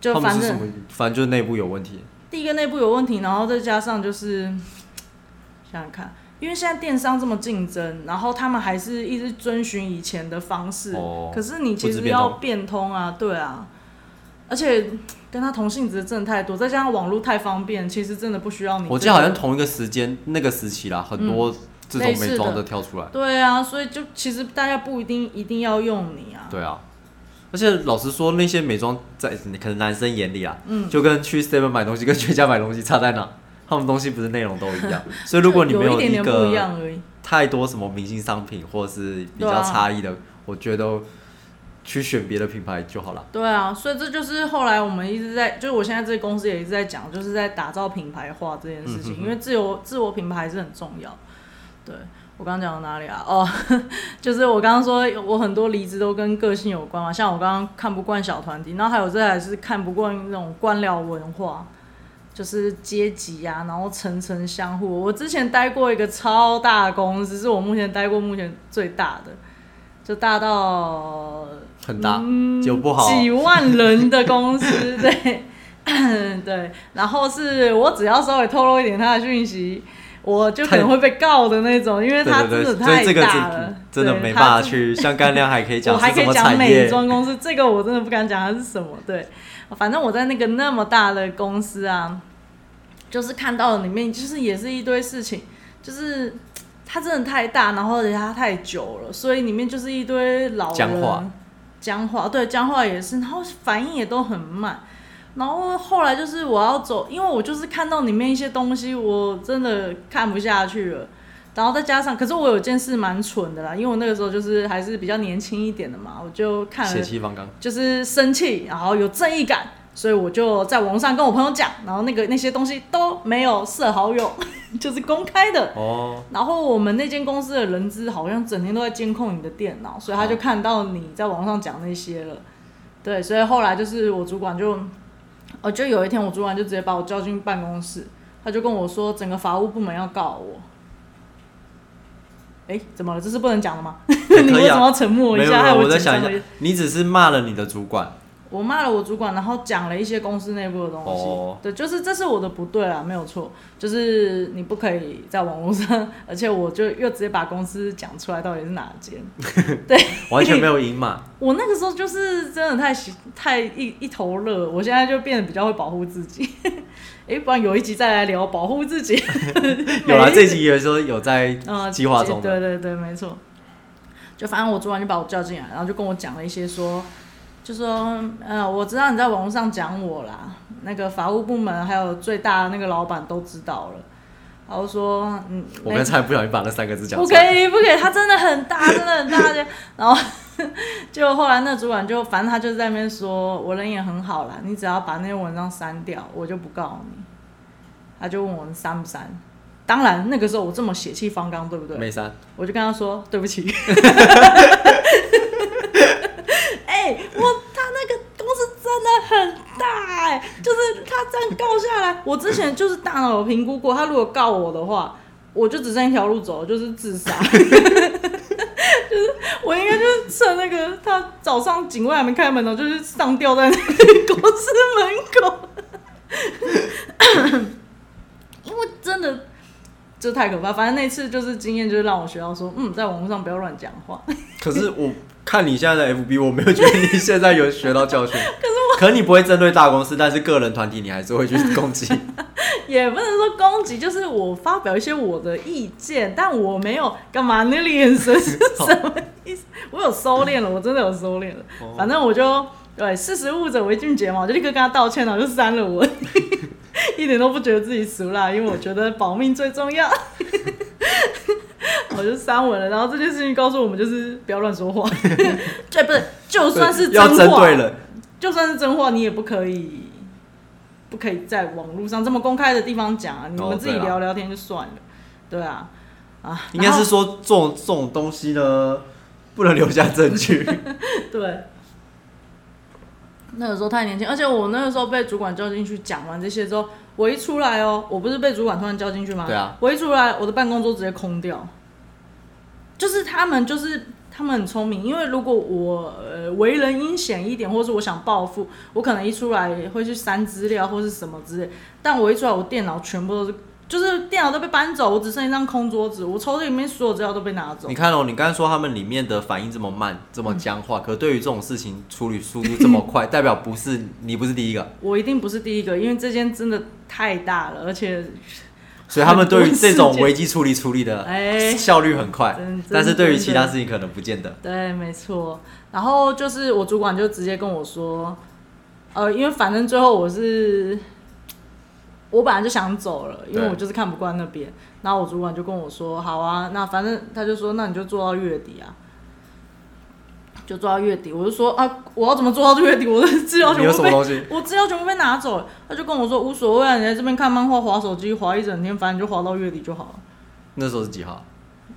就反正？反正就是内部有问题。第一个内部有问题，然后再加上就是想想看，因为现在电商这么竞争，然后他们还是一直遵循以前的方式，哦可是你其实要变通。啊，对啊，而且跟他同性质的真的太多，再加上网络太方便，其实真的不需要你、我记得好像同一个时间那个时期啦，很多这种美妆的的。跳出来。对啊，所以就其实大家不一定一定要用你啊，对啊，而且老实说，那些美妆在可能男生眼里啊，嗯。就跟去 Seven 买东西跟 全家买东西差在哪？他们东西不是内容都一样，所以如果你没有一点点不一个样而已。太多什么明星商品或是比较差异的，我觉得去选别的品牌就好了。对啊，所以这就是后来我们一直在，就是我现在这个公司也一直在讲，就是在打造品牌化这件事情，因为自由自我品牌还是很重要。对我刚刚讲到哪里啊？哦，就是我刚刚说我很多离职都跟个性有关嘛，像我刚刚看不惯小团体，然后还有这还是看不惯那种官僚文化。就是阶级啊，然后层层相互。我之前待过一个超大的公司，是我目前待过目前最大的，就大到很大，嗯就不好。几万人的公司，对 对，然后是我只要稍微透露一点他的讯息，我就可能会被告的那种，因为他真的太大了真，真的没办法去，像干亮还可以讲我还可以讲美业，妆公司，这个我真的不敢讲它是什么。对，反正我在那个那么大的公司啊，就是看到里面就是也是一堆事情，就是它真的太大，然后而且它太久了，所以里面就是一堆老人僵化僵化，对，僵化也是，然后反应也都很慢。然后后来就是我要走，因为我就是看到里面一些东西，我真的看不下去了。然后再加上，可是我有件事蛮蠢的啦，因为我那个时候就是还是比较年轻一点的嘛，我就看了血气方刚。就是生气，然后有正义感，所以我就在网上跟我朋友讲，然后那个那些东西都没有设好友，就是公开的。哦，然后我们那间公司的人资好像整天都在监控你的电脑，所以他就看到你在网上讲那些了。对，所以后来就是我主管就，哦，就有一天我主管就直接把我叫进办公室，他就跟我说，整个法务部门要告我。哎，怎么了？这是不能讲的吗？你为什么要沉默一下？害没有没有，我在想一下紧张了。，你只是骂了你的主管，我骂了我主管，然后讲了一些公司内部的东西。哦对，就是这是我的不对啦，没有错，就是你不可以在网络上，而且我就又直接把公司讲出来，到底是哪间。对完全没有赢嘛。我那个时候就是真的太喜太一一头热，我现在就变得比较会保护自己。哎、不然有一集再来聊保护自己。有啦，这集有时候有在呃计划中的对对对，没错。就反正我主管就把我叫进来，然后就跟我讲了一些说，就说呃，我知道你在网络上讲我啦，那个法务部门还有最大的那个老板都知道了。然后说，嗯，那我刚才不小心把那三个字讲不。可以，不可以，他真的很大，真的很大。就 然后 就后来那主管就，反正他就在那边说，我人也很好啦，你只要把那些文章删掉，我就不告你。他就问我删不删，当然那个时候我这么血气方刚，对不对？没删，我就跟他说对不起。哎、我他那个公司真的很大哎、就是他这样告下来，我之前就是大脑有评估过，他如果告我的话，我就只剩一条路走，就是自杀。就是我应该就是趁那个他早上警卫还没开门呢，就是上吊在那公司门口，因为真的就太可怕。反正那次就是经验，就是让我学到说，嗯，在网络上不要乱讲话。可是我看你现在的 FB，我没有觉得你现在有学到教训。可是我，可你不会针对大公司，但是个人团体你还是会去攻击。也不能说攻击，就是我发表一些我的意见，但我没有干嘛那个眼神是什么意思？我有收敛了，我真的有收敛了。哦反正我就对识时务者为俊杰嘛，我就立刻跟他道歉了，我就删了我，一点都不觉得自己俗啦，因为我觉得保命最重要。我就删文了，然后这件事情告诉我们就是不要乱说话，对，不是，就算是真话，就算是真话，你也不可以，不可以在网络上这么公开的地方讲啊！你哦们自己聊聊天就算了，对啊，啊，应该是说这种这种东西呢，不能留下证据。对。那个时候太年轻，而且我那个时候被主管叫进去讲完这些之后，我一出来哦，我不是被主管突然叫进去吗？对啊。我一出来，我的办公桌直接空掉。就是他们，就是他们很聪明，因为如果我呃为人阴险一点，或是我想报复，我可能一出来会去删资料或是什么之类。但我一出来，我电脑全部都是，就是电脑都被搬走，我只剩一张空桌子，我抽屉里面所有资料都被拿走你。看哦，你刚才说他们里面的反应这么慢，这么僵嗯化，可对于这种事情处理速度这么快，代表不是你不是第一个，我一定不是第一个，因为这间真的太大了，而且所以他们对于这种 危机处理处理的哎效率很快真，但是对于其他事情可能不见得。对，没错。然后就是我主管就直接跟我说，呃，因为反正最后我是，我本来就想走了，因为我就是看不惯那边。然后我主管就跟我说，好啊，那反正他就说，那你就做到月底啊，就做到月底。我就说啊，我要怎么做到月底？我的资料全部被？我资料全部被拿走了。他就跟我说无所谓啊，你在这边看漫画、划手机、划一整天，反正就划到月底就好了。那时候是几号？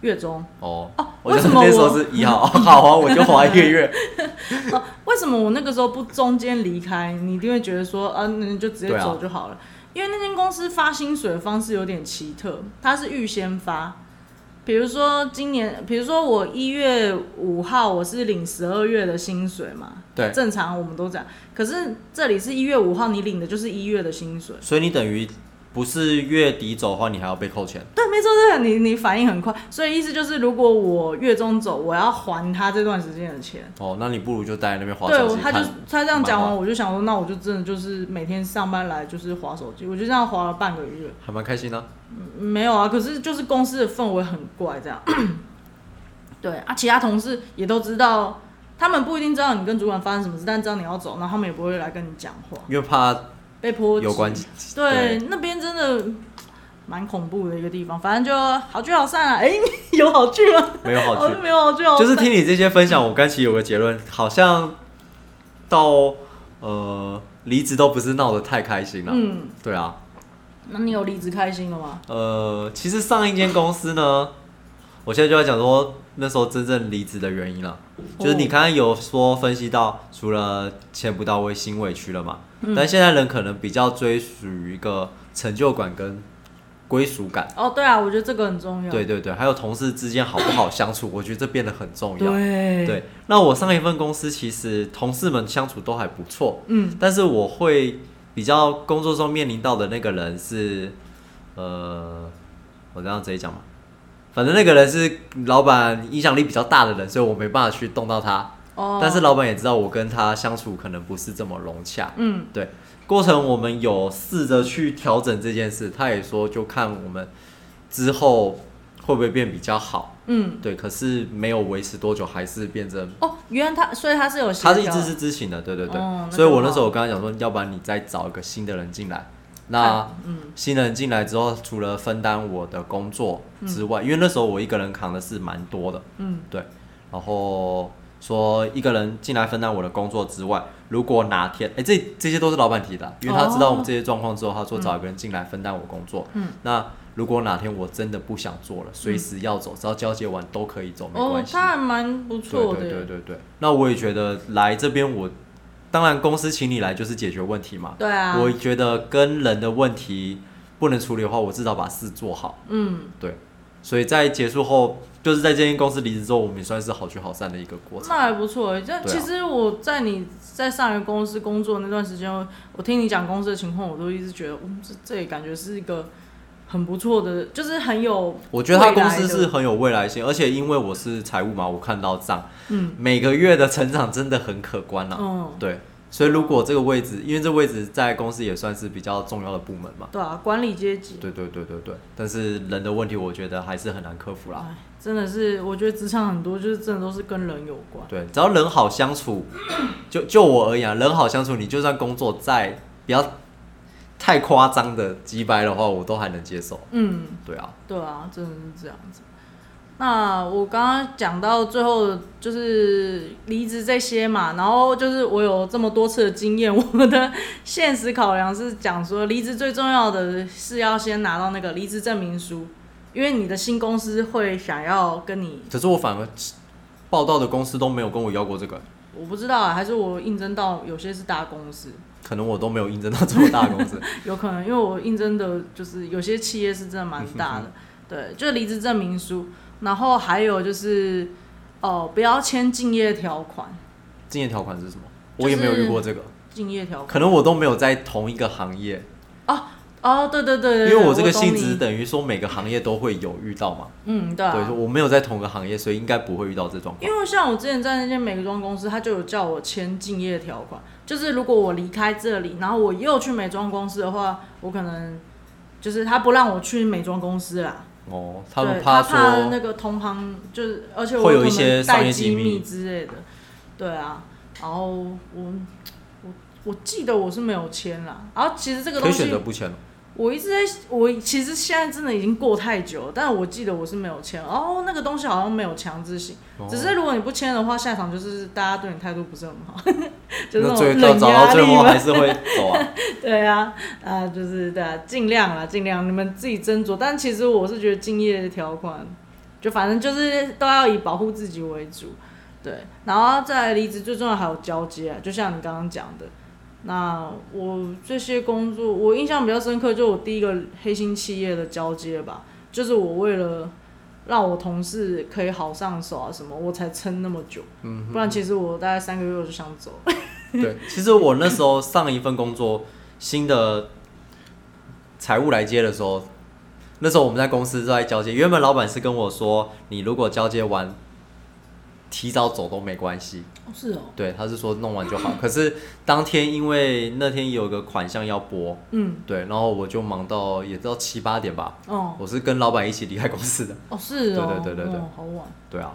月中哦，哦，为什么那时候是一号，好啊，我就划一个月。哦，为什么我那个时候不中间离开？你一定会觉得说，啊，那你就直接走就好了。因为那间公司发薪水的方式有点奇特，它是预先发。比如说今年，比如说我一月五号我是领十二月的薪水嘛，对，正常我们都这样。可是这里是一月五号，你领的就是一月的薪水。所以你等于不是月底走的话，你还要被扣钱。对，没错，对，你你反应很快，所以意思就是，如果我月中走，我要还他这段时间的钱。哦，那你不如就待在那边划对手，机对他就。他这样讲完，我就想说，那我就真的就是每天上班来就是划手机，我就这样划了半个月。还蛮开心的、嗯没有啊，可是就是公司的氛围很怪，这样。对啊，其他同事也都知道，他们不一定知道你跟主管发生什么事，但知道你要走，然后他们也不会来跟你讲话，因为怕被波及有关。对，那边真的蛮恐怖的一个地方，反正就好聚好散啊。哎、有好聚吗？没有好哦聚。没有好聚好。就是听你这些分享，我刚其实有个结论，好像到呃离职都不是闹得太开心了。嗯，对啊，那你有离职开心了吗？呃，其实上一间公司呢，我现在就要讲说那时候真正离职的原因了，就是你刚刚有说分析到，除了钱不到位、心委屈了嘛，但现在人可能比较追属于一个成就感跟归属感。哦，对啊，我觉得这个很重要。对对对，还有同事之间好不好相处，我觉得这变得很重要。对对，那我上一份公司其实同事们相处都还不错，嗯，但是我会比较工作中面临到的那个人是，呃，我这样直接讲嘛，反正那个人是老板影响力比较大的人，所以我没办法去动到他。哦，但是老板也知道我跟他相处可能不是这么融洽，嗯，对，过程我们有试着去调整这件事，他也说就看我们之后会不会变比较好，嗯，对，可是没有维持多久，还是变成哦，原来他，所以他是有他是一直是知情的，对对对，哦那所以我那时候我跟他讲说，要不然你再找一个新的人进来。那嗯。新人进来之后，除了分担我的工作之外，因为那时候我一个人扛的是蛮多的，嗯。对，然后说一个人进来分担我的工作之外，如果哪天，哎、这这些都是老板提的啊，因为他知道我们这些状况之后，他说找一个人进来分担我工作。嗯，那如果哪天我真的不想做了，随时要走，只要交接完都可以走，没哦关，系。他还蛮不错的，对对对对，那我也觉得来这边我，当然公司请你来就是解决问题嘛。对啊，我觉得跟人的问题不能处理的话，我至少把事做好。嗯，对，所以在结束后，就是在这间公司离职之后，我们也算是好聚好散的一个过程。那还不错欸。这其实我在你在上一个公司工作那段时间，我听你讲公司的情况，我都一直觉得，嗯，这这也感觉是一个很不错的，就是很有，我觉得他公司是很有未来性，而且因为我是财务嘛，我看到账，嗯每个月的成长真的很可观啊。嗯，对，所以如果这个位置，因为这位置在公司也算是比较重要的部门嘛。对啊，管理阶级，对对对对对，但是人的问题，我觉得还是很难克服啦。哎，真的是，我觉得职场很多就是真的都是跟人有关。对，只要人好相处，就就我而言啊，人好相处，你就算工作再不要太夸张的鸡掰的话，我都还能接受。嗯，对啊，对啊，真的是这样子。那我刚刚讲到最后就是离职这些嘛，然后就是我有这么多次的经验，我的现实考量是讲说，离职最重要的是要先拿到那个离职证明书，因为你的新公司会想要跟你，可是我反而报道的公司都没有跟我要过这个，我不知道啊，还是我应征到有些是大公司，可能我都没有应征到这么大的公司。有可能因为我应征的就是有些企业是真的蛮大的，对，就离职证明书，然后还有就是哦、不要签竞业条款，竞业条款是什么？我也没有遇过这个，竞业条款。可能我都没有在同一个行业，哦，对对对对，因为我这个懂性质等于说每个行业都会有遇到嘛。嗯对啊对，我没有在同个行业，所以应该不会遇到这状况。因为像我之前在那间美妆公司，他就有叫我签竞业条款，就是如果我离开这里，然后我又去美妆公司的话，我可能就是他不让我去美妆公司啦，哦，他们对他说怕那个同行就是，而且我会有一些商业机密之类的，对啊，然后我我我记得我是没有签啦，然后其实这个东可以选择西不签了。我一直在，我其实现在真的已经过太久了，但是我记得我是没有签，哦，那个东西好像没有强制性，哦只是如果你不签的话，下场就是大家对你态度不是很好，就是那种冷压力到最后还。是会走啊。对啊，啊，就是对啊，尽量啦，尽量你们自己斟酌。但其实我是觉得敬业条款，就反正就是都要以保护自己为主。对，然后再离职，最重要还有交接啊，就像你刚刚讲的。那我这些工作，我印象比较深刻，就我第一个黑心企业的交接吧，就是我为了让我同事可以好上手啊什么，我才撑那么久，嗯不然其实我大概三个月我就想走。对，其实我那时候上一份工作，新的财务来接的时候，那时候我们在公司都在交接。原本老板是跟我说，你如果交接完，提早走都没关系。哦，是哦，对，他是说弄完就好。可是当天因为那天有个款项要拨，嗯，对，然后我就忙到也到七八点吧。哦，我是跟老板一起离开公司的。哦，是哦，对对对对对哦好晚。对啊，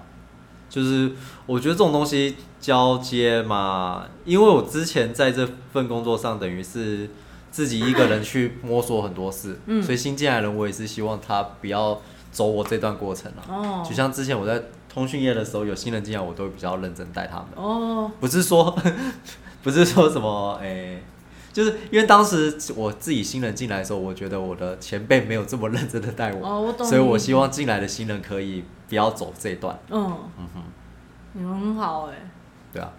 就是我觉得这种东西交接嘛，因为我之前在这份工作上，等于是自己一个人去摸索很多事，嗯所以新进来的人我也是希望他不要走我这段过程啊。哦，就像之前我在通讯业的时候，有新人进来，我都会比较认真带他们，哦，不是说 不是说什么诶、就是因为当时我自己新人进来的时候，我觉得我的前辈没有这么认真的带我，哦，我懂。所以我希望进来的新人可以不要走这一段。嗯，嗯哼，你们很好哎、对啊，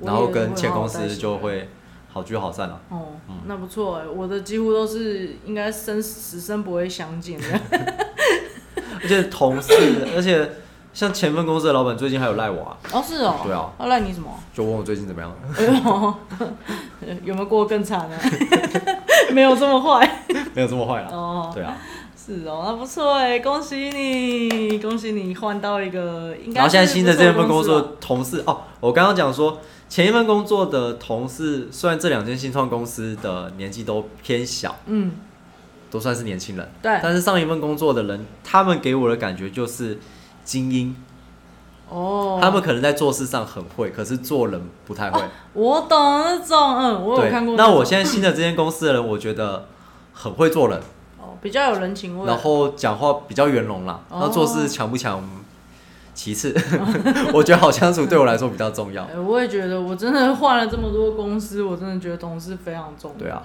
然后跟前公司就会好聚好散了、啊哦，那不错哎、我的几乎都是应该生死生不会相见的。而且同事，而且像前份公司的老板最近还有赖我啊，哦，是哦。对啊。他赖你什么？就问我最近怎么样，哎呦，有没有过得更惨呢、没有这么坏。没有这么坏了。哦，对啊，是哦，那不错哎，恭喜你，恭喜你换到一个应该。然后现在新的这份工作吧同事哦，我刚刚讲说前一份工作的同事，虽然这两间新创公司的年纪都偏小，嗯，都算是年轻人，对，但是上一份工作的人，他们给我的感觉就是精英，哦，他们可能在做事上很会，可是做人不太会。我懂那种，嗯，我有看过，那我现在新的这间公司的人，我觉得很会做人，哦比较有人情味，然后讲话比较圆融啦，哦那做事强不强？其次，我觉得好相处对我来说比较重要。哎我也觉得，我真的换了这么多公司，我真的觉得同事非常重要。对啊，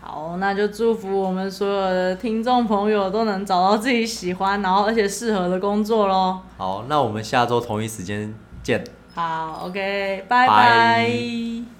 好，那就祝福我们所有的听众朋友都能找到自己喜欢，然后而且适合的工作喽。好，那我们下周同一时间见。好，OK，拜拜拜